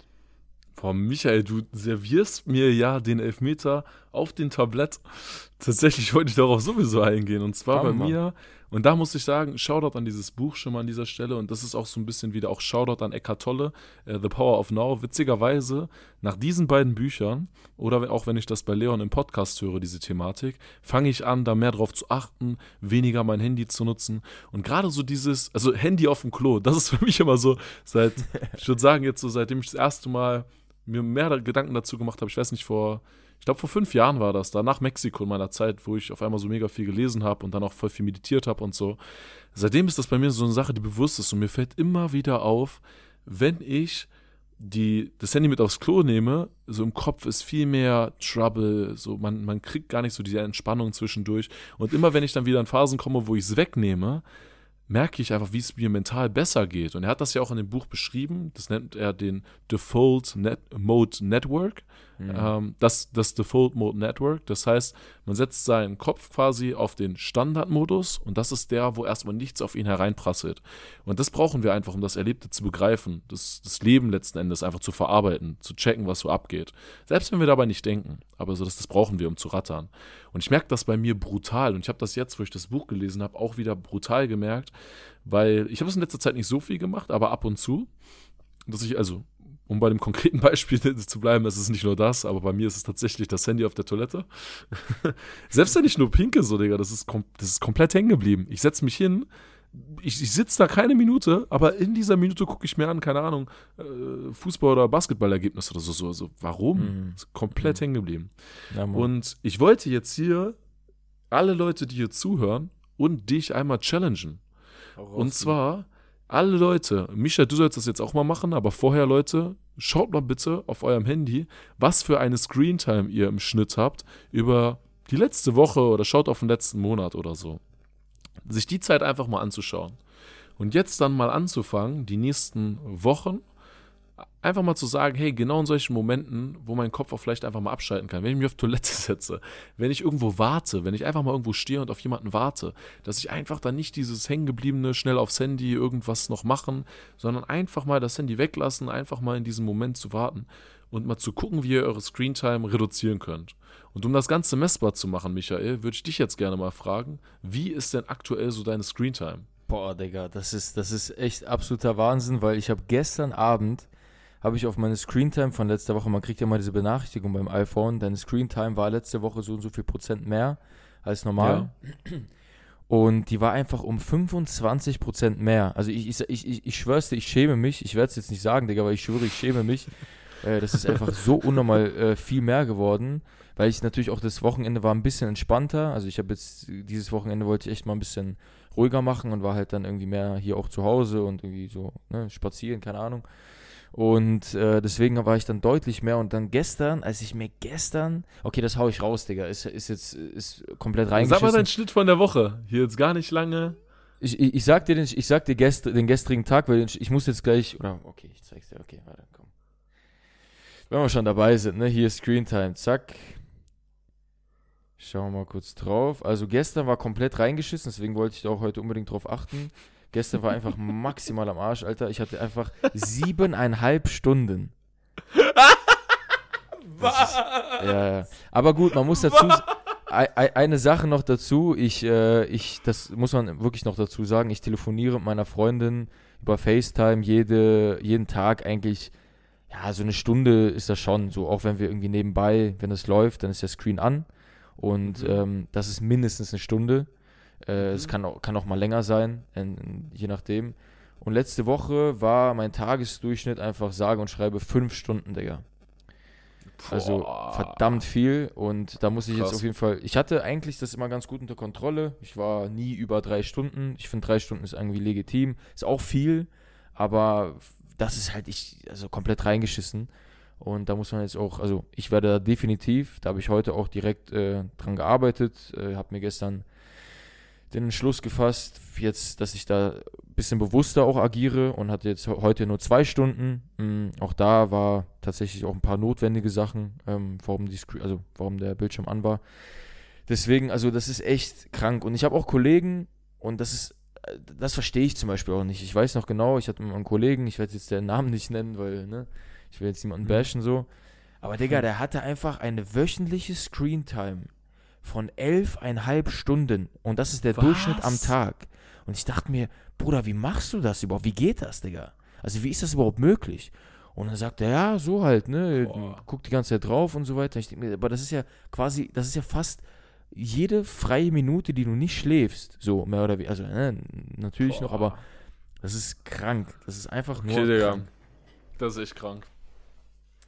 Boah, Michael, du servierst mir ja den Elfmeter auf den Tablett. Tatsächlich wollte ich darauf sowieso eingehen. Und zwar Hammer. bei mir und da muss ich sagen, Shoutout an dieses Buch schon mal an dieser Stelle. Und das ist auch so ein bisschen wieder auch Shoutout an Eckhart Tolle, äh, The Power of Now. Witzigerweise, nach diesen beiden Büchern, oder auch wenn ich das bei Leon im Podcast höre, diese Thematik, fange ich an, da mehr drauf zu achten, weniger mein Handy zu nutzen. Und gerade so dieses, also Handy auf dem Klo, das ist für mich immer so, seit, ich würde sagen, jetzt so seitdem ich das erste Mal mir mehr Gedanken dazu gemacht habe, ich weiß nicht, vor ich glaube, vor fünf Jahren war das, da nach Mexiko in meiner Zeit, wo ich auf einmal so mega viel gelesen habe und dann auch voll viel meditiert habe und so. Seitdem ist das bei mir so eine Sache, die bewusst ist und mir fällt immer wieder auf, wenn ich die, das Handy mit aufs Klo nehme, so im Kopf ist viel mehr Trouble, so man, man kriegt gar nicht so diese Entspannung zwischendurch. Und immer wenn ich dann wieder in Phasen komme, wo ich es wegnehme, merke ich einfach, wie es mir mental besser geht. Und er hat das ja auch in dem Buch beschrieben. Das nennt er den Default Net Mode Network. Mhm. Ähm, das, das Default Mode Network. Das heißt, man setzt seinen Kopf quasi auf den Standardmodus und das ist der, wo erstmal nichts auf ihn hereinprasselt. Und das brauchen wir einfach, um das Erlebte zu begreifen, das, das Leben letzten Endes einfach zu verarbeiten, zu checken, was so abgeht. Selbst wenn wir dabei nicht denken. Aber so, das, das brauchen wir, um zu rattern. Und ich merke das bei mir brutal. Und ich habe das jetzt, wo ich das Buch gelesen habe, auch wieder brutal gemerkt, weil ich habe es in letzter Zeit nicht so viel gemacht, aber ab und zu dass ich also um bei dem konkreten (laughs) Beispiel zu bleiben, es ist nicht nur das, aber bei mir ist es tatsächlich das Handy auf der Toilette. (laughs) Selbst wenn ich nur pinke, so, Digga, das ist, das ist komplett hängen geblieben. Ich setze mich hin, ich, ich sitze da keine Minute, aber in dieser Minute gucke ich mir an, keine Ahnung, äh, Fußball- oder Basketballergebnisse oder so. so, so. Warum? Mhm. Ist komplett mhm. hängen geblieben. Ja, und ich wollte jetzt hier alle Leute, die hier zuhören und dich einmal challengen. Und zwar alle Leute, Micha, du sollst das jetzt auch mal machen, aber vorher, Leute, schaut mal bitte auf eurem Handy, was für eine Screentime ihr im Schnitt habt über die letzte Woche oder schaut auf den letzten Monat oder so. Sich die Zeit einfach mal anzuschauen. Und jetzt dann mal anzufangen, die nächsten Wochen einfach mal zu sagen, hey, genau in solchen Momenten, wo mein Kopf auch vielleicht einfach mal abschalten kann, wenn ich mich auf Toilette (laughs) setze, wenn ich irgendwo warte, wenn ich einfach mal irgendwo stehe und auf jemanden warte, dass ich einfach dann nicht dieses hängengebliebene, schnell aufs Handy irgendwas noch machen, sondern einfach mal das Handy weglassen, einfach mal in diesem Moment zu warten und mal zu gucken, wie ihr eure Screentime reduzieren könnt. Und um das Ganze messbar zu machen, Michael, würde ich dich jetzt gerne mal fragen, wie ist denn aktuell so deine Screentime? Boah, Digga, das ist, das ist echt absoluter Wahnsinn, weil ich habe gestern Abend, habe ich auf meine Screentime von letzter Woche, man kriegt ja mal diese Benachrichtigung beim iPhone, deine Screentime war letzte Woche so und so viel Prozent mehr als normal. Ja. Und die war einfach um 25 Prozent mehr. Also ich, ich, ich, ich schwör's dir, ich schäme mich. Ich werde es jetzt nicht sagen, Digga, aber ich schwöre, ich schäme mich. Äh, das ist einfach so (laughs) unnormal äh, viel mehr geworden, weil ich natürlich auch das Wochenende war ein bisschen entspannter. Also ich habe jetzt, dieses Wochenende wollte ich echt mal ein bisschen ruhiger machen und war halt dann irgendwie mehr hier auch zu Hause und irgendwie so ne, spazieren, keine Ahnung. Und äh, deswegen war ich dann deutlich mehr. Und dann gestern, als ich mir gestern, okay, das hau ich raus, Digga, ist, ist jetzt ist komplett reingeschissen. Sag mal deinen Schnitt von der Woche. Hier jetzt gar nicht lange. Ich, ich, ich sag dir, den, ich sag dir gest, den gestrigen Tag, weil ich muss jetzt gleich, oder okay, ich zeig's dir, okay, warte, komm. Wenn wir schon dabei sind, ne, hier Screen Time, zack. Schauen wir mal kurz drauf. Also gestern war komplett reingeschissen, deswegen wollte ich da auch heute unbedingt drauf achten. Gestern war einfach maximal am Arsch, Alter. Ich hatte einfach siebeneinhalb Stunden. Was? ja, ja. Aber gut, man muss dazu. Eine Sache noch dazu, ich, äh, ich, das muss man wirklich noch dazu sagen, ich telefoniere mit meiner Freundin über FaceTime jede, jeden Tag eigentlich, ja, so eine Stunde ist das schon, so auch wenn wir irgendwie nebenbei, wenn es läuft, dann ist der Screen an und mhm. ähm, das ist mindestens eine Stunde. Äh, mhm. Es kann auch, kann auch mal länger sein, in, je nachdem. Und letzte Woche war mein Tagesdurchschnitt einfach sage und schreibe fünf Stunden, Digga. Also verdammt viel und da muss ich Krass. jetzt auf jeden Fall. Ich hatte eigentlich das immer ganz gut unter Kontrolle. Ich war nie über drei Stunden. Ich finde drei Stunden ist irgendwie legitim. Ist auch viel, aber das ist halt ich also komplett reingeschissen. Und da muss man jetzt auch, also ich werde da definitiv, da habe ich heute auch direkt äh, dran gearbeitet, äh, habe mir gestern den Entschluss gefasst, jetzt, dass ich da ein bisschen bewusster auch agiere und hatte jetzt heute nur zwei Stunden. Mhm, auch da war tatsächlich auch ein paar notwendige Sachen, ähm, warum, die also warum der Bildschirm an war. Deswegen, also das ist echt krank. Und ich habe auch Kollegen, und das ist, äh, das verstehe ich zum Beispiel auch nicht. Ich weiß noch genau, ich hatte einen Kollegen, ich werde jetzt den Namen nicht nennen, weil, ne, ich will jetzt niemanden mhm. bashen so. Aber Digga, der hatte einfach eine wöchentliche Screentime von elfeinhalb Stunden. Und das ist der Was? Durchschnitt am Tag. Und ich dachte mir, Bruder, wie machst du das überhaupt? Wie geht das, Digga? Also wie ist das überhaupt möglich? Und dann sagt er, ja, so halt, ne, Boah. guck die ganze Zeit drauf und so weiter. Ich denke mir, aber das ist ja quasi, das ist ja fast jede freie Minute, die du nicht schläfst, so mehr oder weniger. Also, ne, natürlich Boah. noch, aber das ist krank. Das ist einfach nur. Okay, Digga. Krank. Das ist echt krank.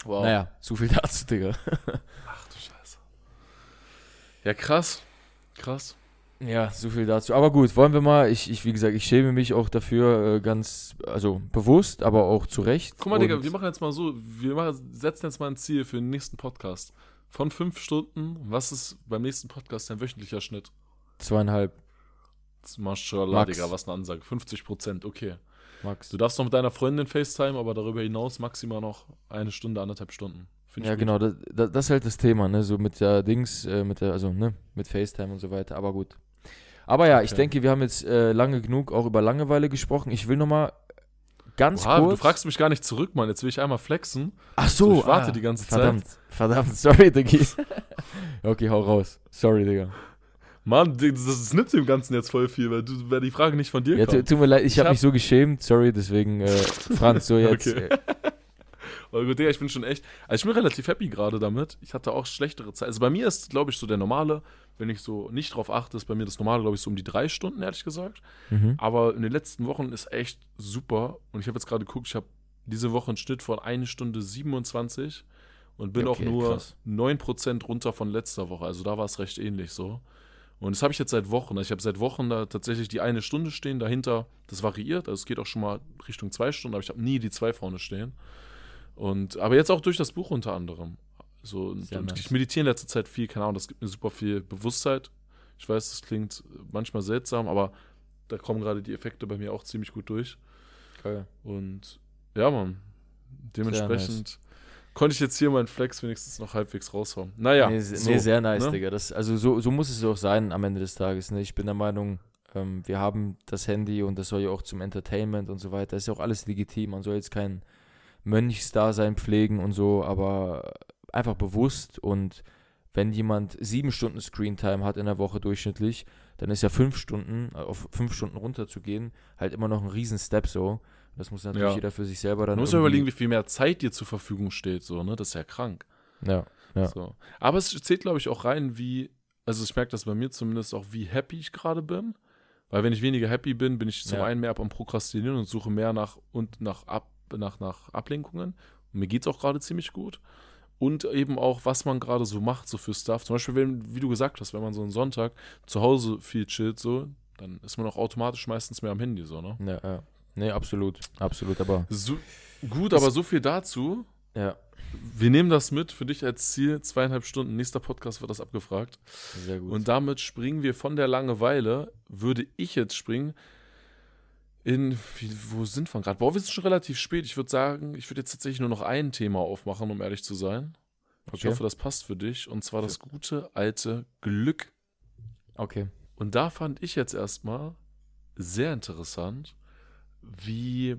Wow. Naja, so viel (laughs) dazu, Digga. Ja, krass. Krass. Ja, so viel dazu. Aber gut, wollen wir mal, ich, ich wie gesagt, ich schäme mich auch dafür äh, ganz, also bewusst, aber auch zu Recht. Guck mal, Digga, wir machen jetzt mal so, wir machen, setzen jetzt mal ein Ziel für den nächsten Podcast. Von fünf Stunden, was ist beim nächsten Podcast dein wöchentlicher Schnitt? Zweieinhalb. Maschallah, Digga, was eine Ansage. 50 Prozent, okay. Max. Du darfst noch mit deiner Freundin FaceTime, aber darüber hinaus maximal noch eine Stunde, anderthalb Stunden. Ja, gut. genau, das, das, ist halt das Thema, ne? So mit der Dings, äh, mit der, also, ne, mit FaceTime und so weiter, aber gut. Aber ja, okay. ich denke, wir haben jetzt äh, lange genug auch über Langeweile gesprochen. Ich will nochmal ganz Oha, kurz. Du fragst mich gar nicht zurück, Mann. Jetzt will ich einmal flexen. Ach so. ich warte ah, die ganze verdammt, Zeit. Verdammt, (laughs) sorry, Diggi. okay, hau raus. Sorry, Digga. Mann, das, das nimmt dem Ganzen jetzt voll viel, weil, du, weil die Frage nicht von dir ja, kommt. Tut mir leid, ich, ich habe hab mich so geschämt, sorry, deswegen, äh, Franz, so (laughs) jetzt. okay. Aber gut, Digga, ich bin schon echt, also ich bin relativ happy gerade damit. Ich hatte auch schlechtere Zeit. Also bei mir ist, glaube ich, so der normale, wenn ich so nicht drauf achte, ist bei mir das normale, glaube ich, so um die drei Stunden, ehrlich gesagt. Mhm. Aber in den letzten Wochen ist echt super. Und ich habe jetzt gerade geguckt, ich habe diese Woche einen Schnitt von 1 Stunde 27 und bin okay, auch nur krass. 9% runter von letzter Woche. Also da war es recht ähnlich so. Und das habe ich jetzt seit Wochen. Also ich habe seit Wochen da tatsächlich die eine Stunde stehen, dahinter, das variiert, also es geht auch schon mal Richtung zwei Stunden, aber ich habe nie die zwei vorne stehen. Und, aber jetzt auch durch das Buch unter anderem. So, nice. ich meditiere in letzter Zeit viel, keine Ahnung, das gibt mir super viel Bewusstheit. Ich weiß, das klingt manchmal seltsam, aber da kommen gerade die Effekte bei mir auch ziemlich gut durch. Geil. Und ja, man, Dementsprechend konnte ich jetzt hier meinen Flex wenigstens noch halbwegs raushauen. Naja. Nee, so, nee sehr nice, ne? Digga. Das, also so, so muss es auch sein am Ende des Tages. Ne? Ich bin der Meinung, ähm, wir haben das Handy und das soll ja auch zum Entertainment und so weiter. Das ist ja auch alles legitim. Man soll jetzt kein Mönchsdasein pflegen und so, aber einfach bewusst und wenn jemand sieben Stunden Screentime hat in der Woche durchschnittlich, dann ist ja fünf Stunden, äh, auf fünf Stunden runterzugehen, halt immer noch ein riesen Step so. Das muss natürlich Ja. jeder für sich selber dann Du musst ja überlegen, wie viel mehr Zeit dir zur Verfügung steht, so, ne? Das ist ja krank. Ja, ja. So. Aber es zählt, glaube ich, auch rein, wie, also ich merke das bei mir zumindest auch, wie happy ich gerade bin. Weil wenn ich weniger happy bin, bin ich zum Ja. einen mehr am Prokrastinieren und suche mehr nach und nach, Ab, nach, nach Ablenkungen. Und mir geht es auch gerade ziemlich gut. Und eben auch, was man gerade so macht, so für Stuff. Zum Beispiel, wenn, wie du gesagt hast, wenn man so einen Sonntag zu Hause viel chillt, so, dann ist man auch automatisch meistens mehr am Handy, so, ne? Ja, ja. Nee, absolut. Absolut, aber So, gut, aber so viel dazu. ja, Wir nehmen das mit für dich als Ziel. Zweieinhalb Stunden. Nächster Podcast wird das abgefragt. sehr gut. Und damit springen wir von der Langeweile, würde ich jetzt springen, in, wie, wo sind wir gerade? Boah, wir sind schon relativ spät. Ich würde sagen, ich würde jetzt tatsächlich nur noch ein Thema aufmachen, um ehrlich zu sein. Ich Okay. hoffe, das passt für dich. Und zwar das gute alte Glück. okay. Und da fand ich jetzt erstmal sehr interessant, wie,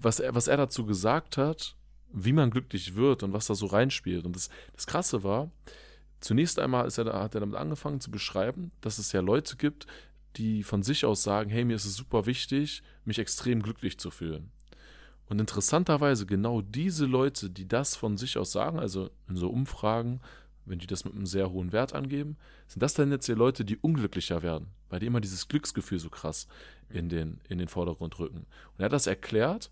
was er, was er dazu gesagt hat, wie man glücklich wird und was da so reinspielt. Und das, das Krasse war, zunächst einmal ist er, hat er damit angefangen zu beschreiben, dass es ja Leute gibt, die von sich aus sagen, hey, mir ist es super wichtig, mich extrem glücklich zu fühlen. Und interessanterweise genau diese Leute, die das von sich aus sagen, also in so Umfragen, wenn die das mit einem sehr hohen Wert angeben, sind das dann jetzt die Leute, die unglücklicher werden, weil die immer dieses Glücksgefühl so krass in den, in den Vordergrund rücken. Und er hat das erklärt.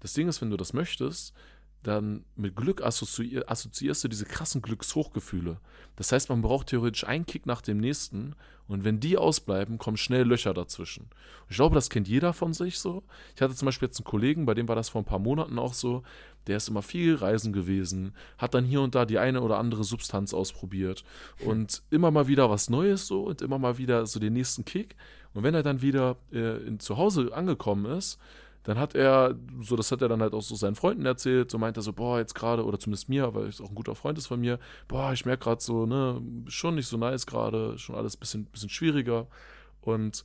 Das Ding ist, wenn du das möchtest, dann mit Glück assoziier, assoziierst du diese krassen Glückshochgefühle. Das heißt, man braucht theoretisch einen Kick nach dem nächsten und wenn die ausbleiben, kommen schnell Löcher dazwischen. Ich glaube, das kennt jeder von sich so. Ich hatte zum Beispiel jetzt einen Kollegen, bei dem war das vor ein paar Monaten auch so, der ist immer viel reisen gewesen, hat dann hier und da die eine oder andere Substanz ausprobiert und immer mal wieder was Neues so und immer mal wieder so den nächsten Kick. Und wenn er dann wieder äh, in, zu Hause angekommen ist, dann hat er, so das hat er dann halt auch so seinen Freunden erzählt, so meint er so, boah, jetzt gerade, oder zumindest mir, weil es auch ein guter Freund ist von mir, boah, ich merke gerade so, ne, schon nicht so nice gerade, schon alles ein bisschen, bisschen schwieriger. Und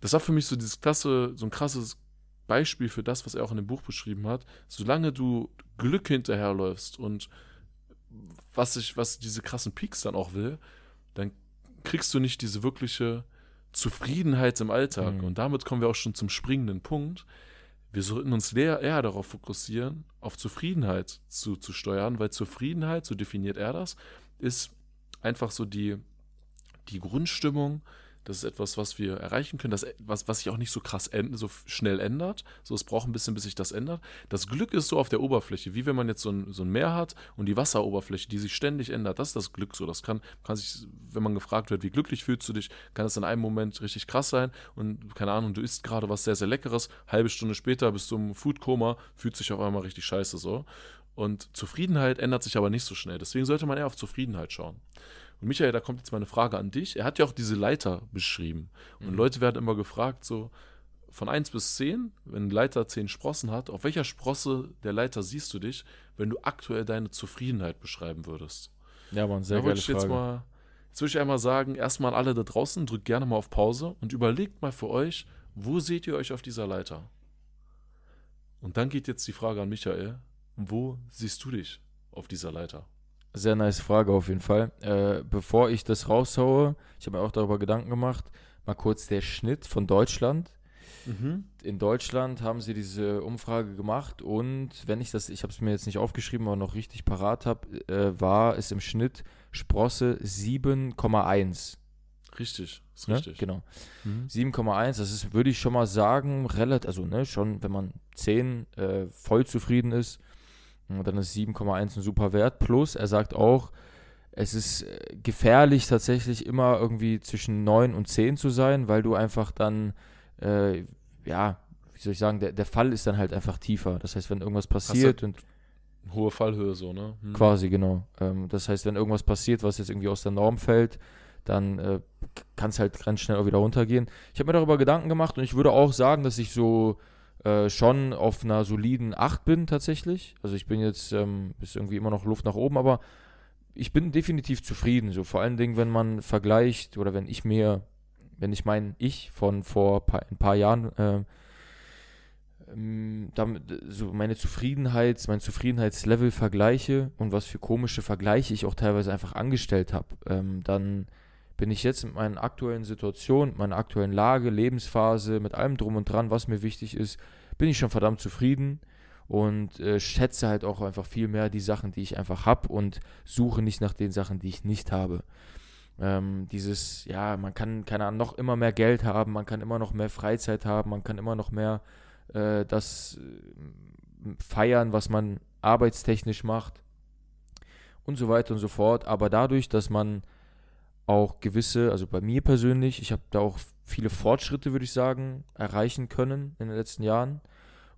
das war für mich so dieses klasse, so ein krasses Beispiel für das, was er auch in dem Buch beschrieben hat. Solange du Glück hinterherläufst und was ich, was diese krassen Peaks dann auch will, dann kriegst du nicht diese wirkliche Zufriedenheit im Alltag. Mhm. Und damit kommen wir auch schon zum springenden Punkt. Wir sollten uns eher, darauf fokussieren, auf Zufriedenheit zu, zu steuern, weil Zufriedenheit, so definiert er das, ist einfach so die, die Grundstimmung. Das ist etwas, was wir erreichen können, das, was, was sich auch nicht so krass änd- so schnell ändert. So, es braucht ein bisschen, bis sich das ändert. Das Glück ist so auf der Oberfläche, wie wenn man jetzt so ein, so ein Meer hat und die Wasseroberfläche, die sich ständig ändert. Das ist das Glück so. Das kann, kann sich, wenn man gefragt wird, wie glücklich fühlst du dich, kann es in einem Moment richtig krass sein. Und keine Ahnung, du isst gerade was sehr, sehr Leckeres, halbe Stunde später bist du im Foodkoma, fühlt sich auf einmal richtig scheiße so. Und Zufriedenheit ändert sich aber nicht so schnell. Deswegen sollte man eher auf Zufriedenheit schauen. Und Michael, da kommt jetzt meine Frage an dich. Er hat ja auch diese Leiter beschrieben. Und Mhm. Leute werden immer gefragt, so von 1 bis 10, wenn Leiter 10 Sprossen hat, auf welcher Sprosse der Leiter siehst du dich, wenn du aktuell deine Zufriedenheit beschreiben würdest? Ja, Mann, sehr da geile ich jetzt Frage. mal, jetzt würde ich einmal sagen, erstmal alle da draußen, drückt gerne mal auf Pause und überlegt mal für euch, wo seht ihr euch auf dieser Leiter? Und dann geht jetzt die Frage an Michael, wo siehst du dich auf dieser Leiter? Sehr nice Frage auf jeden Fall. Äh, bevor ich das raushaue, ich habe mir auch darüber Gedanken gemacht, mal kurz der Schnitt von Deutschland. In Deutschland haben sie diese Umfrage gemacht und wenn ich das, ich habe es mir jetzt nicht aufgeschrieben, aber noch richtig parat habe, äh, war es im Schnitt Sprosse 7,1. Richtig, ist Ne? richtig. Genau. Mhm. 7,1, das ist, würde ich schon mal sagen, relativ, also ne, schon, wenn man 10 äh, voll zufrieden ist, äh, dann ist 7,1 ein super Wert. Plus, er sagt auch, es ist äh, gefährlich tatsächlich immer irgendwie zwischen 9 und 10 zu sein, weil du einfach dann, äh, ja, wie soll ich sagen, der, der Fall ist dann halt einfach tiefer. Das heißt, wenn irgendwas passiert und Hohe Fallhöhe so, ne? Mhm. Quasi, genau. Ähm, das heißt, wenn irgendwas passiert, was jetzt irgendwie aus der Norm fällt, dann äh, kann es halt ganz schnell auch wieder runtergehen. Ich habe mir darüber Gedanken gemacht und ich würde auch sagen, dass ich so äh, schon auf einer soliden 8 bin tatsächlich. Also ich bin jetzt, ähm, ist irgendwie immer noch Luft nach oben, aber ich bin definitiv zufrieden. So vor allen Dingen, wenn man vergleicht oder wenn ich mir, wenn ich mein Ich von vor paar, ein paar Jahren äh, ähm, damit, so meine Zufriedenheit, mein Zufriedenheitslevel vergleiche und was für komische Vergleiche ich auch teilweise einfach angestellt habe, ähm, dann bin ich jetzt mit meiner aktuellen Situation, meiner aktuellen Lage, Lebensphase, mit allem drum und dran, was mir wichtig ist, bin ich schon verdammt zufrieden und äh, schätze halt auch einfach viel mehr die Sachen, die ich einfach habe und suche nicht nach den Sachen, die ich nicht habe. Ähm, dieses, ja, man kann, keine Ahnung, noch immer mehr Geld haben, man kann immer noch mehr Freizeit haben, man kann immer noch mehr äh, das äh, feiern, was man arbeitstechnisch macht und so weiter und so fort. Aber dadurch, dass man auch gewisse, also bei mir persönlich, ich habe da auch viele Fortschritte, würde ich sagen, erreichen können in den letzten Jahren.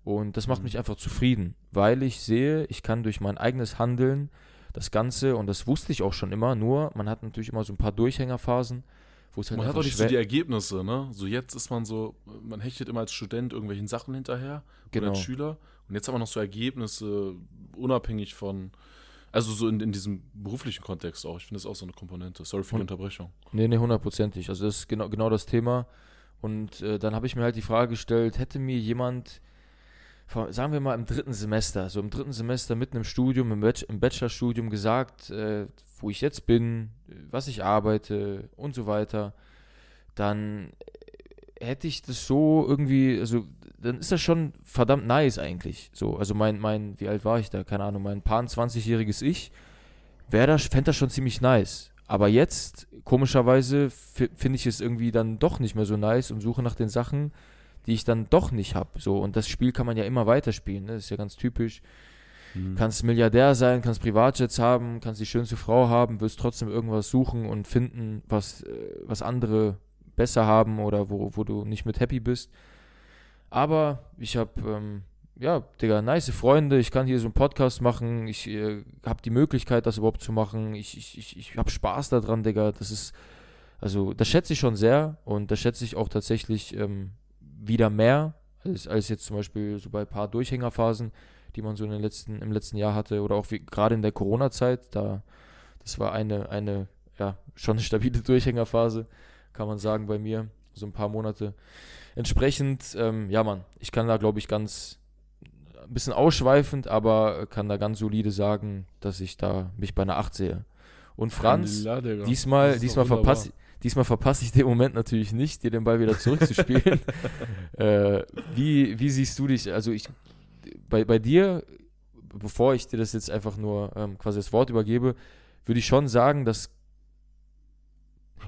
Und das macht mhm. mich einfach zufrieden, weil ich sehe, ich kann durch mein eigenes Handeln das Ganze, und das wusste ich auch schon immer, nur man hat natürlich immer so ein paar Durchhängerphasen, wo es halt Man hat auch nicht so die Ergebnisse, ne? So jetzt ist man so, man hechtet immer als Student irgendwelchen Sachen hinterher genau. oder als Schüler. Und jetzt haben wir noch so Ergebnisse, unabhängig von, also so in, in diesem beruflichen Kontext auch. Ich finde das auch so eine Komponente. Sorry für die Unterbrechung. Nee, nee, hundertprozentig. Also das ist genau, genau das Thema. Und äh, dann habe ich mir halt die Frage gestellt, hätte mir jemand, sagen wir mal im dritten Semester, so im dritten Semester mitten im Studium, im, Bachelor, im Bachelorstudium gesagt, äh, wo ich jetzt bin, was ich arbeite und so weiter, dann hätte ich das so irgendwie, also dann ist das schon verdammt nice eigentlich. So, also mein, mein, wie alt war ich da? Keine Ahnung, mein paar 20-jähriges Ich wäre das, fände das schon ziemlich nice. Aber jetzt, komischerweise, finde ich es irgendwie dann doch nicht mehr so nice und suche nach den Sachen, die ich dann doch nicht habe. So, und das Spiel kann man ja immer weiterspielen, ne? Das ist ja ganz typisch. Mhm. Kannst Milliardär sein, kannst Privatjets haben, kannst die schönste Frau haben, wirst trotzdem irgendwas suchen und finden, was, äh, was andere besser haben oder wo, wo du nicht mit happy bist. Aber ich habe, ähm, ja, Digga, nice Freunde. Ich kann hier so einen Podcast machen. Ich äh, habe die Möglichkeit, das überhaupt zu machen. Ich, ich, ich, ich habe Spaß daran, Digga. Das ist, also, das schätze ich schon sehr und das schätze ich auch tatsächlich ähm, wieder mehr als, als jetzt zum Beispiel so bei ein paar Durchhängerphasen, die man so in den letzten, im letzten Jahr hatte oder auch gerade in der Corona-Zeit. Da, das war eine, eine, ja, schon stabile Durchhängerphase kann man sagen, bei mir. So ein paar Monate. Entsprechend, ähm, ja, Mann, ich kann da, glaube ich, ganz ein bisschen ausschweifend, aber kann da ganz solide sagen, dass ich da mich bei einer 8 sehe. Und Franz, diesmal, diesmal verpasse diesmal verpasse ich den Moment natürlich nicht, dir den Ball wieder zurückzuspielen. (laughs) äh, wie, wie siehst du dich? Also ich, bei, bei dir, bevor ich dir das jetzt einfach nur ähm, quasi das Wort übergebe, würde ich schon sagen, dass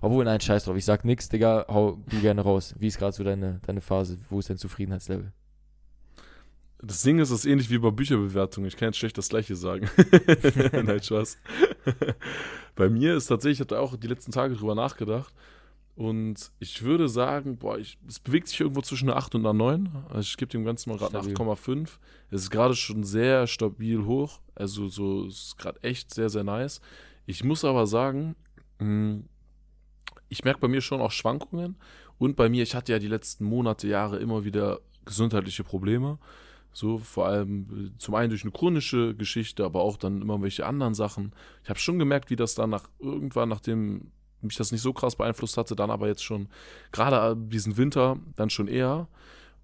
obwohl, nein, scheiß drauf. Ich sag nix, Digga, hau du gerne raus. Wie ist gerade so deine, deine Phase? Wo ist dein Zufriedenheitslevel? Das Ding ist, es ist ähnlich wie bei Bücherbewertungen. Ich kann jetzt schlecht das Gleiche sagen. (laughs) nein, Spaß. bei mir ist tatsächlich, ich hatte auch die letzten Tage drüber nachgedacht. Und ich würde sagen, boah, ich, es bewegt sich irgendwo zwischen einer 8 und einer 9. Also ich gebe dem Ganzen mal gerade 8,5. Es ist gerade schon sehr stabil hoch. Also so ist gerade echt sehr, sehr nice. Ich muss aber sagen, mh, hm, ich merke bei mir schon auch Schwankungen. Und bei mir, ich hatte ja die letzten Monate, Jahre immer wieder gesundheitliche Probleme. So vor allem äh, zum einen durch eine chronische Geschichte, aber auch dann immer welche anderen Sachen. Ich habe schon gemerkt, wie das dann nach irgendwann, nachdem mich das nicht so krass beeinflusst hatte, dann aber jetzt schon, gerade diesen Winter, dann schon eher.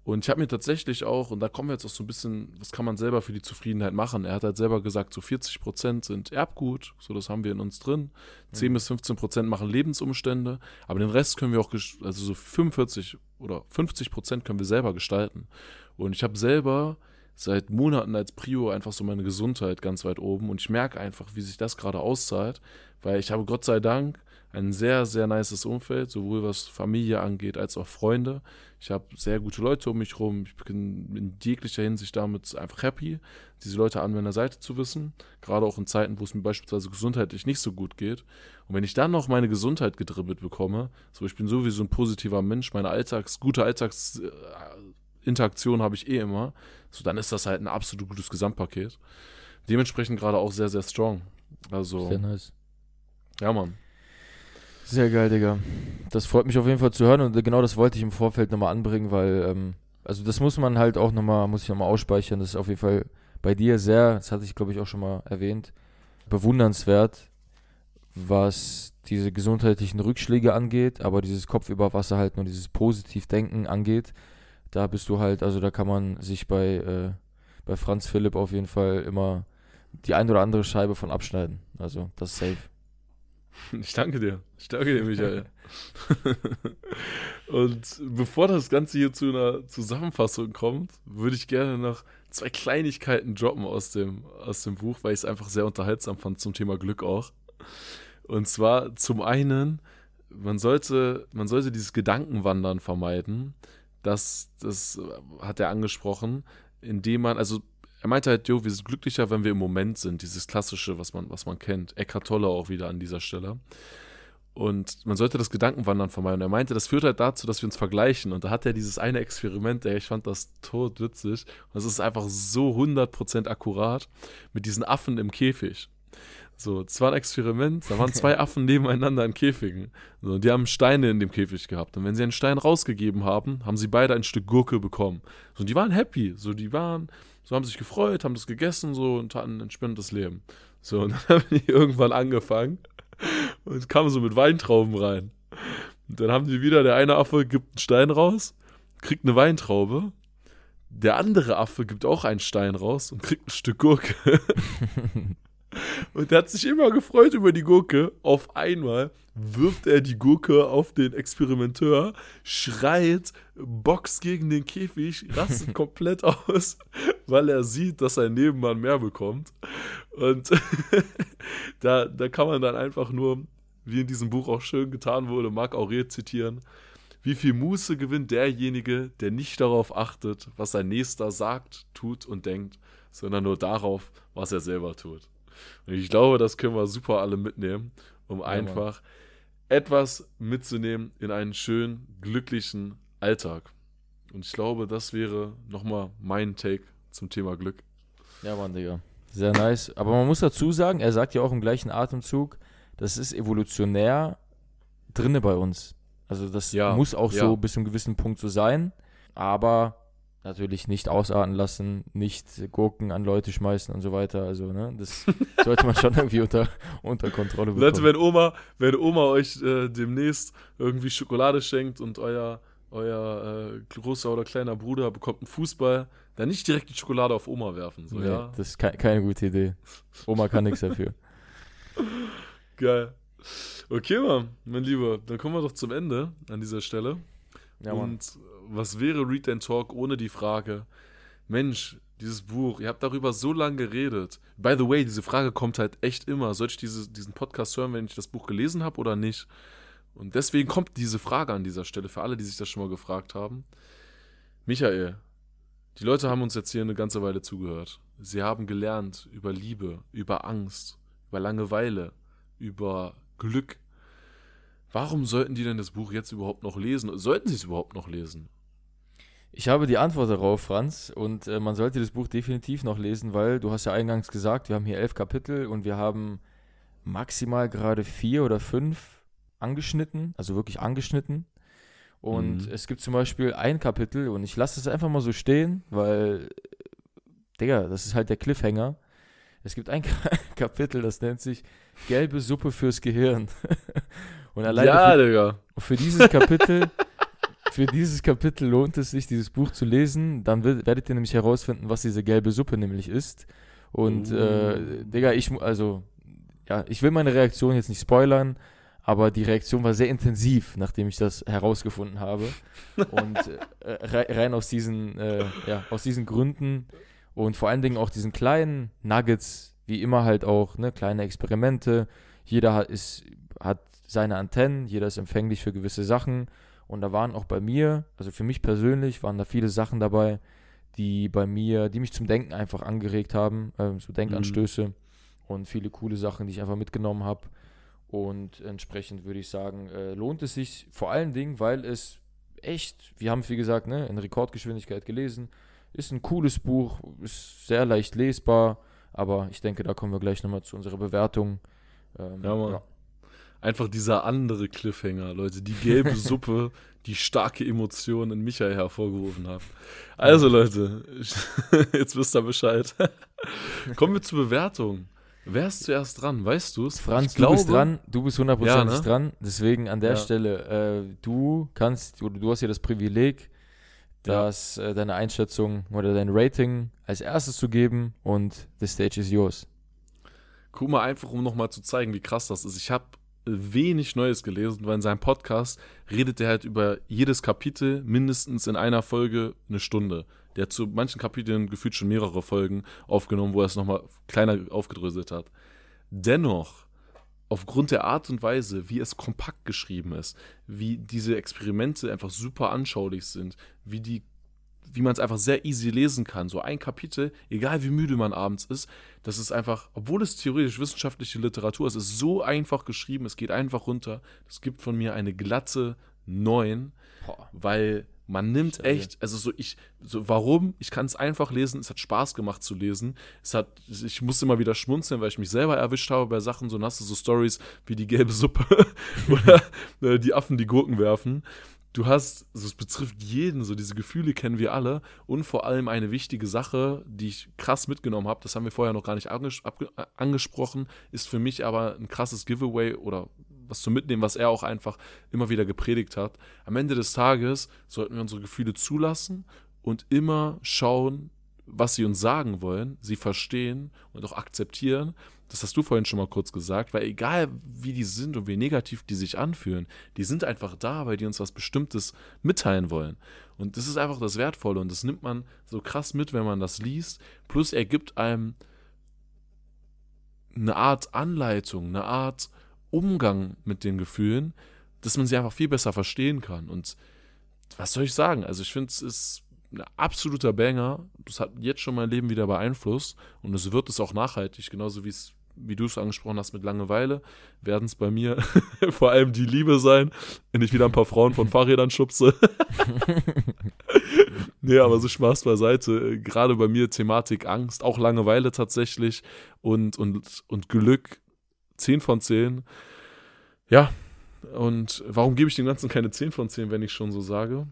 Und ich habe mir tatsächlich auch, und da kommen wir jetzt auch so ein bisschen, was kann man selber für die Zufriedenheit machen? Er hat halt selber gesagt, so 40 Prozent sind Erbgut, so das haben wir in uns drin. 10 mhm. bis 15 Prozent machen Lebensumstände, aber den Rest können wir auch, also so 45 oder 50 Prozent können wir selber gestalten. Und ich habe selber seit Monaten als Prio einfach so meine Gesundheit ganz weit oben und ich merke einfach, wie sich das gerade auszahlt, weil ich habe Gott sei Dank ein sehr, sehr nices Umfeld, sowohl was Familie angeht als auch Freunde. Ich habe sehr gute Leute um mich rum. Ich bin in jeglicher Hinsicht damit einfach happy, diese Leute an meiner Seite zu wissen. Gerade auch in Zeiten, wo es mir beispielsweise gesundheitlich nicht so gut geht. Und wenn ich dann noch meine Gesundheit gedribbelt bekomme, so ich bin sowieso ein positiver Mensch, meine Alltags, gute Alltagsinteraktion habe ich eh immer, so dann ist das halt ein absolut gutes Gesamtpaket. Dementsprechend gerade auch sehr, sehr strong. Also. Sehr nice. Ja, Mann. Sehr geil, Digga. Das freut mich auf jeden Fall zu hören und genau das wollte ich im Vorfeld nochmal anbringen, weil ähm, also das muss man halt auch nochmal, muss ich nochmal ausspeichern. Das ist auf jeden Fall bei dir sehr, das hatte ich glaube ich auch schon mal erwähnt, bewundernswert, was diese gesundheitlichen Rückschläge angeht, aber dieses Kopf über Wasser halt nur dieses Positivdenken angeht. Da bist du halt, also da kann man sich bei, äh, bei Franz Philipp auf jeden Fall immer die ein oder andere Scheibe von abschneiden. Also das ist safe. (laughs) Ich danke dir. Ich danke dir, Michael. (laughs) Und bevor das Ganze hier zu einer Zusammenfassung kommt, würde ich gerne noch zwei Kleinigkeiten droppen aus dem, aus dem Buch, weil ich es einfach sehr unterhaltsam fand zum Thema Glück auch. Und zwar zum einen, man sollte, man sollte dieses Gedankenwandern vermeiden. Das, das hat er angesprochen, indem man, also er meinte halt, jo, wir sind glücklicher, wenn wir im Moment sind. Dieses Klassische, was man, was man kennt. Eckhart Tolle auch wieder an dieser Stelle. Und man sollte das Gedankenwandern vermeiden. Und er meinte, das führt halt dazu, dass wir uns vergleichen. Und da hat er dieses eine Experiment, ey, ich fand das tot witzig. Und es ist einfach so 100% akkurat mit diesen Affen im Käfig. So, es war ein Experiment, da waren zwei (laughs) Affen nebeneinander in Käfigen. So, die haben Steine in dem Käfig gehabt. Und wenn sie einen Stein rausgegeben haben, haben sie beide ein Stück Gurke bekommen. So, und die waren happy. So, die waren, so haben sich gefreut, haben das gegessen so und hatten ein entspanntes Leben. So, (laughs) und dann haben die irgendwann angefangen und kamen so mit Weintrauben rein. Und dann haben die wieder, der eine Affe gibt einen Stein raus, kriegt eine Weintraube. Der andere Affe gibt auch einen Stein raus und kriegt ein Stück Gurke. (laughs) (laughs) Und er hat sich immer gefreut über die Gurke. Auf einmal wirft er die Gurke auf den Experimenteur, schreit, boxt gegen den Käfig, rastet (laughs) komplett aus, weil er sieht, dass sein Nebenmann mehr bekommt. Und (laughs) da, da kann man dann einfach nur, wie in diesem Buch auch schön getan wurde, Marc Aurel zitieren. Wie viel Muße gewinnt derjenige, der nicht darauf achtet, was sein Nächster sagt, tut und denkt, sondern nur darauf, was er selber tut. Und ich glaube, das können wir super alle mitnehmen, um ja, einfach Mann. etwas mitzunehmen in einen schönen, glücklichen Alltag. Und ich glaube, das wäre nochmal mein Take zum Thema Glück. Ja, Mann, Digga. Sehr nice. Aber man muss dazu sagen, er sagt ja auch im gleichen Atemzug, das ist evolutionär drinne bei uns. Also das ja, muss auch ja. so bis zu einem gewissen Punkt so sein. Aber natürlich nicht ausarten lassen, nicht Gurken an Leute schmeißen und so weiter. Also, ne, das (laughs) sollte man schon irgendwie unter, unter Kontrolle bekommen. Leute, wenn Oma, wenn Oma euch äh, demnächst irgendwie Schokolade schenkt und euer, euer äh, großer oder kleiner Bruder bekommt einen Fußball, dann nicht direkt die Schokolade auf Oma werfen. So, nee, ja? Das ist ke keine gute Idee. Oma kann nichts dafür. (laughs) Geil. Okay, Mann, mein Lieber, dann kommen wir doch zum Ende an dieser Stelle. Ja, und was wäre Read and Talk ohne die Frage, Mensch, dieses Buch, ihr habt darüber so lange geredet. By the way, diese Frage kommt halt echt immer. Soll ich diese, diesen Podcast hören, wenn ich das Buch gelesen habe oder nicht? Und deswegen kommt diese Frage an dieser Stelle für alle, die sich das schon mal gefragt haben. Michael, die Leute haben uns jetzt hier eine ganze Weile zugehört. Sie haben gelernt über Liebe, über Angst, über Langeweile, über Glück. Warum sollten die denn das Buch jetzt überhaupt noch lesen? Sollten sie es überhaupt noch lesen? Ich habe die Antwort darauf, Franz, und äh, man sollte das Buch definitiv noch lesen, weil du hast ja eingangs gesagt, wir haben hier elf Kapitel und wir haben maximal gerade vier oder fünf angeschnitten, also wirklich angeschnitten. Und mhm. es gibt zum Beispiel ein Kapitel, und ich lasse es einfach mal so stehen, weil, Digga, das ist halt der Cliffhanger. Es gibt ein (laughs) Kapitel, das nennt sich Gelbe Suppe fürs Gehirn. (laughs) und alleine ja, für, für dieses Kapitel (laughs) für dieses Kapitel lohnt es sich, dieses Buch zu lesen. Dann werdet ihr nämlich herausfinden, was diese gelbe Suppe nämlich ist. Und, äh, Digga, ich, also, ja, ich will meine Reaktion jetzt nicht spoilern, aber die Reaktion war sehr intensiv, nachdem ich das herausgefunden habe. Und äh, rein aus diesen, äh, ja, aus diesen Gründen und vor allen Dingen auch diesen kleinen Nuggets, wie immer halt auch, ne, kleine Experimente. Jeder hat, ist, hat seine Antennen, jeder ist empfänglich für gewisse Sachen und da waren auch bei mir, also für mich persönlich, waren da viele Sachen dabei, die bei mir, die mich zum Denken einfach angeregt haben, äh, so Denkanstöße mhm. und viele coole Sachen, die ich einfach mitgenommen habe. Und entsprechend würde ich sagen, äh, lohnt es sich vor allen Dingen, weil es echt, wir haben es wie gesagt, ne, in Rekordgeschwindigkeit gelesen, ist ein cooles Buch, ist sehr leicht lesbar, aber ich denke, da kommen wir gleich nochmal zu unserer Bewertung. Ähm, ja, Mann. Ja einfach dieser andere Cliffhanger, Leute. Die gelbe (laughs) Suppe, die starke Emotion in Michael hervorgerufen habe. Also Leute, (laughs) jetzt wisst ihr Bescheid. (laughs) Kommen wir zur Bewertung. Wer ist zuerst dran? Weißt du es? Franz, ich du glaube, bist dran. Du bist hundertprozentig ja, ne? dran. Deswegen an der ja. Stelle, äh, du kannst, du, du hast hier das Privileg, dass ja. äh, deine Einschätzung oder dein Rating als erstes zu geben und the stage is yours. Guck mal einfach, um nochmal zu zeigen, wie krass das ist. Ich habe wenig Neues gelesen, weil in seinem Podcast redet er halt über jedes Kapitel mindestens in einer Folge eine Stunde. Der hat zu manchen Kapiteln gefühlt schon mehrere Folgen aufgenommen, wo er es nochmal kleiner aufgedröselt hat. Dennoch, aufgrund der Art und Weise, wie es kompakt geschrieben ist, wie diese Experimente einfach super anschaulich sind, wie die wie man es einfach sehr easy lesen kann. So ein Kapitel, egal wie müde man abends ist, das ist einfach, obwohl es theoretisch wissenschaftliche Literatur ist, ist so einfach geschrieben, es geht einfach runter. Das gibt von mir eine glatte 9, Boah. weil man nimmt echt, also so ich, so warum? Ich kann es einfach lesen. Es hat Spaß gemacht zu lesen. Es hat, ich musste immer wieder schmunzeln, weil ich mich selber erwischt habe bei Sachen. So du so Stories wie die gelbe Suppe (laughs) oder äh, die Affen, die Gurken werfen. Du hast, also es betrifft jeden, so diese Gefühle kennen wir alle. Und vor allem eine wichtige Sache, die ich krass mitgenommen habe, das haben wir vorher noch gar nicht anges angesprochen, ist für mich aber ein krasses Giveaway oder was zu mitnehmen, was er auch einfach immer wieder gepredigt hat. Am Ende des Tages sollten wir unsere Gefühle zulassen und immer schauen, was sie uns sagen wollen, sie verstehen und auch akzeptieren. Das hast du vorhin schon mal kurz gesagt, weil egal wie die sind und wie negativ die sich anfühlen, die sind einfach da, weil die uns was Bestimmtes mitteilen wollen. Und das ist einfach das Wertvolle und das nimmt man so krass mit, wenn man das liest. Plus er gibt einem eine Art Anleitung, eine Art Umgang mit den Gefühlen, dass man sie einfach viel besser verstehen kann. Und was soll ich sagen? Also ich finde, es ist ein absoluter Banger. Das hat jetzt schon mein Leben wieder beeinflusst und es wird es auch nachhaltig, genauso wie es wie du es angesprochen hast, mit Langeweile, werden es bei mir (laughs) vor allem die Liebe sein, wenn ich wieder ein paar Frauen von Fahrrädern schubse. (laughs) nee, aber so Spaß beiseite. Gerade bei mir Thematik Angst, auch Langeweile tatsächlich und, und, und Glück 10 von 10. Ja, und warum gebe ich dem Ganzen keine 10 von 10, wenn ich schon so sage?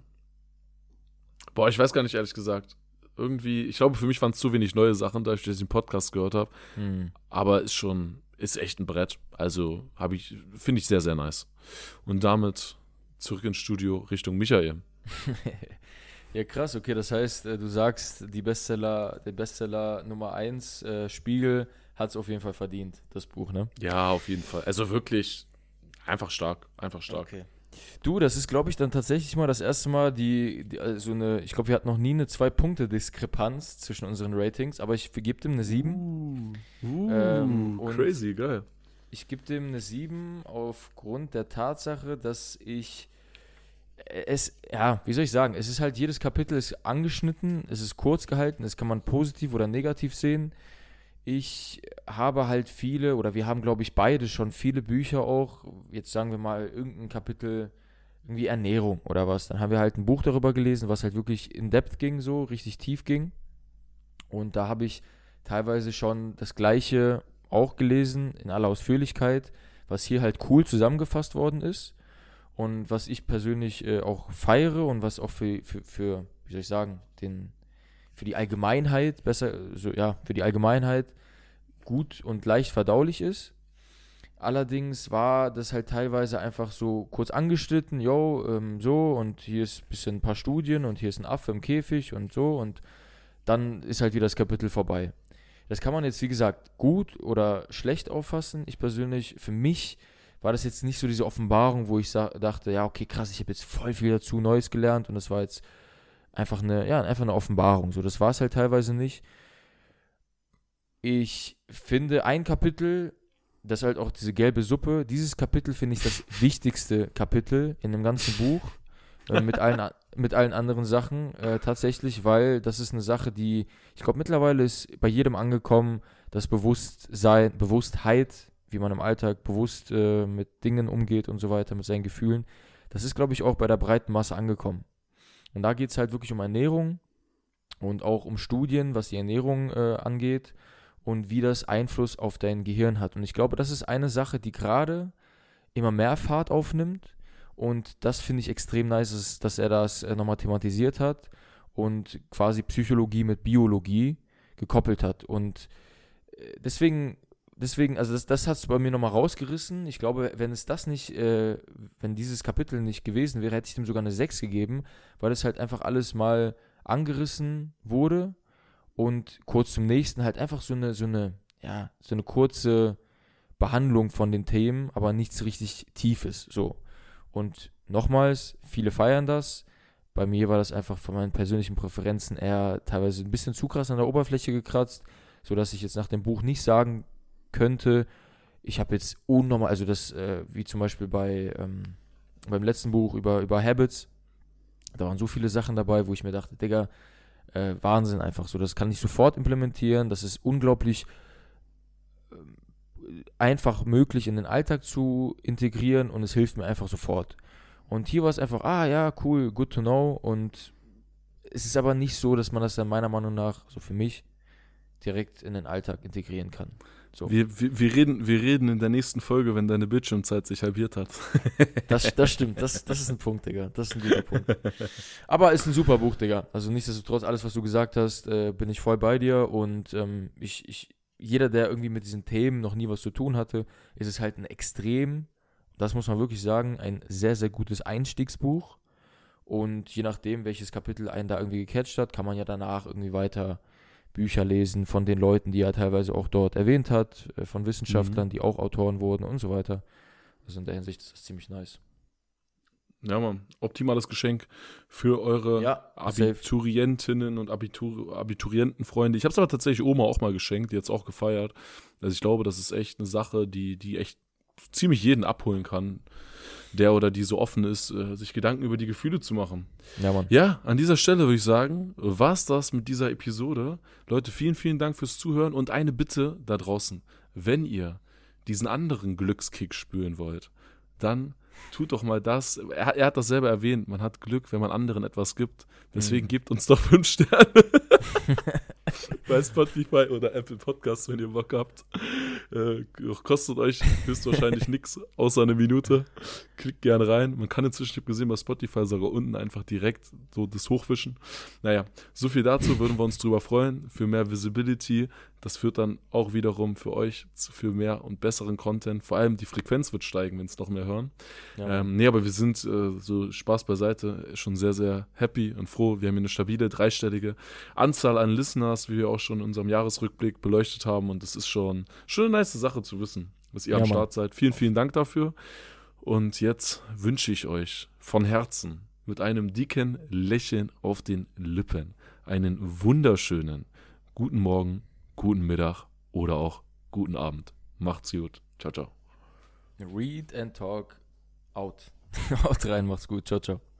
Boah, ich weiß gar nicht, ehrlich gesagt. Irgendwie, ich glaube, für mich waren es zu wenig neue Sachen, da ich den Podcast gehört habe. Hm. Aber ist schon, ist echt ein Brett. Also habe ich, finde ich sehr, sehr nice. Und damit zurück ins Studio Richtung Michael. (laughs) ja, krass, okay. Das heißt, äh, du sagst, die Bestseller, der Bestseller Nummer 1, äh, Spiegel, hat es auf jeden Fall verdient, das Buch, ne? Ja, auf jeden Fall. Also wirklich einfach stark, einfach stark. Okay. Du, das ist, glaube ich, dann tatsächlich mal das erste Mal die, die also eine, ich glaube, wir hatten noch nie eine Zwei-Punkte-Diskrepanz zwischen unseren Ratings, aber ich gebe dem eine 7. Uh, uh ähm, crazy, geil. Ich gebe dem eine 7 aufgrund der Tatsache, dass ich es, ja, wie soll ich sagen, es ist halt jedes Kapitel ist angeschnitten, es ist kurz gehalten, es kann man positiv oder negativ sehen ich habe halt viele, oder wir haben, glaube ich, beide schon viele Bücher auch, jetzt sagen wir mal irgendein Kapitel, irgendwie Ernährung oder was. Dann haben wir halt ein Buch darüber gelesen, was halt wirklich in Depth ging, so richtig tief ging. Und da habe ich teilweise schon das Gleiche auch gelesen, in aller Ausführlichkeit, was hier halt cool zusammengefasst worden ist. Und was ich persönlich äh, auch feiere und was auch für, für, für, wie soll ich sagen, den, für die Allgemeinheit besser, so, ja, für die Allgemeinheit gut und leicht verdaulich ist. Allerdings war das halt teilweise einfach so kurz angeschnitten, yo, ähm, so und hier ist ein bisschen ein paar Studien und hier ist ein Affe im Käfig und so und dann ist halt wieder das Kapitel vorbei. Das kann man jetzt, wie gesagt, gut oder schlecht auffassen. Ich persönlich, für mich war das jetzt nicht so diese Offenbarung, wo ich dachte, ja, okay, krass, ich habe jetzt voll viel dazu Neues gelernt und das war jetzt einfach eine, ja, einfach eine Offenbarung. So, das war es halt teilweise nicht. Ich finde ein Kapitel, das ist halt auch diese gelbe Suppe, dieses Kapitel finde ich das (laughs) wichtigste Kapitel in dem ganzen Buch. Äh, mit, allen, mit allen anderen Sachen äh, tatsächlich, weil das ist eine Sache, die, ich glaube, mittlerweile ist bei jedem angekommen, das Bewusstsein, Bewusstheit, wie man im Alltag bewusst äh, mit Dingen umgeht und so weiter, mit seinen Gefühlen. Das ist, glaube ich, auch bei der breiten Masse angekommen. Und da geht es halt wirklich um Ernährung und auch um Studien, was die Ernährung äh, angeht und wie das Einfluss auf dein Gehirn hat. Und ich glaube, das ist eine Sache, die gerade immer mehr Fahrt aufnimmt Und das finde ich extrem nice, dass er das äh, nochmal thematisiert hat und quasi Psychologie mit Biologie gekoppelt hat. Und äh, deswegen, deswegen, also das, das hat es bei mir nochmal rausgerissen. Ich glaube, wenn es das nicht, äh, wenn dieses Kapitel nicht gewesen wäre, hätte ich dem sogar eine 6 gegeben, weil es halt einfach alles mal angerissen wurde und kurz zum nächsten halt einfach so eine, so eine, ja, so eine kurze Behandlung von den Themen, aber nichts richtig Tiefes. So. Und nochmals, viele feiern das. Bei mir war das einfach von meinen persönlichen Präferenzen eher teilweise ein bisschen zu krass an der Oberfläche gekratzt, sodass ich jetzt nach dem Buch nicht sagen könnte, ich habe jetzt unnormal, also das, äh, wie zum Beispiel bei ähm, beim letzten Buch über, über Habits, da waren so viele Sachen dabei, wo ich mir dachte, Digga, äh, Wahnsinn einfach so, das kann ich sofort implementieren, das ist unglaublich äh, einfach möglich in den Alltag zu integrieren und es hilft mir einfach sofort. Und hier war es einfach, ah ja, cool, good to know. Und es ist aber nicht so, dass man das dann meiner Meinung nach, so für mich, direkt in den Alltag integrieren kann. So. Wir, wir, wir, reden, wir reden in der nächsten Folge, wenn deine Bildschirmzeit sich halbiert hat. (laughs) Das, das stimmt, das, das ist ein Punkt, Digga. Das ist ein guter Punkt. (laughs) Aber ist ein super Buch, Digga. Also nichtsdestotrotz, alles, was du gesagt hast, äh, bin ich voll bei dir. Und ähm, ich, ich, jeder, der irgendwie mit diesen Themen noch nie was zu tun hatte, ist es halt ein extrem, das muss man wirklich sagen, ein sehr, sehr gutes Einstiegsbuch. Und je nachdem, welches Kapitel einen da irgendwie gecatcht hat, kann man ja danach irgendwie weiter Bücher lesen von den Leuten, die er teilweise auch dort erwähnt hat, äh, von Wissenschaftlern, mhm. die auch Autoren wurden und so weiter. Also in der Hinsicht ist das ziemlich nice. Ja, man, optimales Geschenk für eure ja, Abiturientinnen und Abitur Abiturientenfreunde. Ich habe es aber tatsächlich Oma auch mal geschenkt, die hat es auch gefeiert. Also ich glaube, das ist echt eine Sache, die, die echt ziemlich jeden abholen kann, der oder die so offen ist, äh, sich Gedanken über die Gefühle zu machen. Ja, Mann. Ja, an dieser Stelle würde ich sagen, war es das mit dieser Episode. Leute, vielen, vielen Dank fürs Zuhören und eine Bitte da draußen. Wenn ihr diesen anderen Glückskick spüren wollt, dann tut doch mal das. Er, er, hat das selber erwähnt, man hat Glück, wenn man anderen etwas gibt. Deswegen mhm. gebt uns doch fünf Sterne. (laughs) (laughs) Bei Spotify oder Apple Podcasts, wenn ihr Bock habt. Äh, kostet euch höchstwahrscheinlich (laughs) nichts, außer eine Minute. Klickt gerne rein. Man kann inzwischen, ich habe gesehen, bei Spotify sogar unten einfach direkt so das hochwischen. Naja, so viel dazu, würden wir uns drüber freuen. Für mehr Visibility. Das führt dann auch wiederum für euch für mehr und besseren Content. Vor allem die Frequenz wird steigen, wenn es noch mehr hören. Ja. Ähm, nee, aber wir sind äh, so Spaß beiseite schon sehr, sehr happy und froh. Wir haben hier eine stabile, dreistellige Anzahl an Listeners, wie wir auch schon in unserem Jahresrückblick beleuchtet haben. Und das ist schon, schon eine nice Sache zu wissen, dass ihr ja, am Start seid. Vielen, vielen Dank dafür. Und jetzt wünsche ich euch von Herzen mit einem dicken Lächeln auf den Lippen einen wunderschönen guten Morgen, guten Mittag oder auch guten Abend. Macht's gut. Ciao, ciao. Read and talk out. (laughs) Haut rein, macht's gut. Ciao, ciao.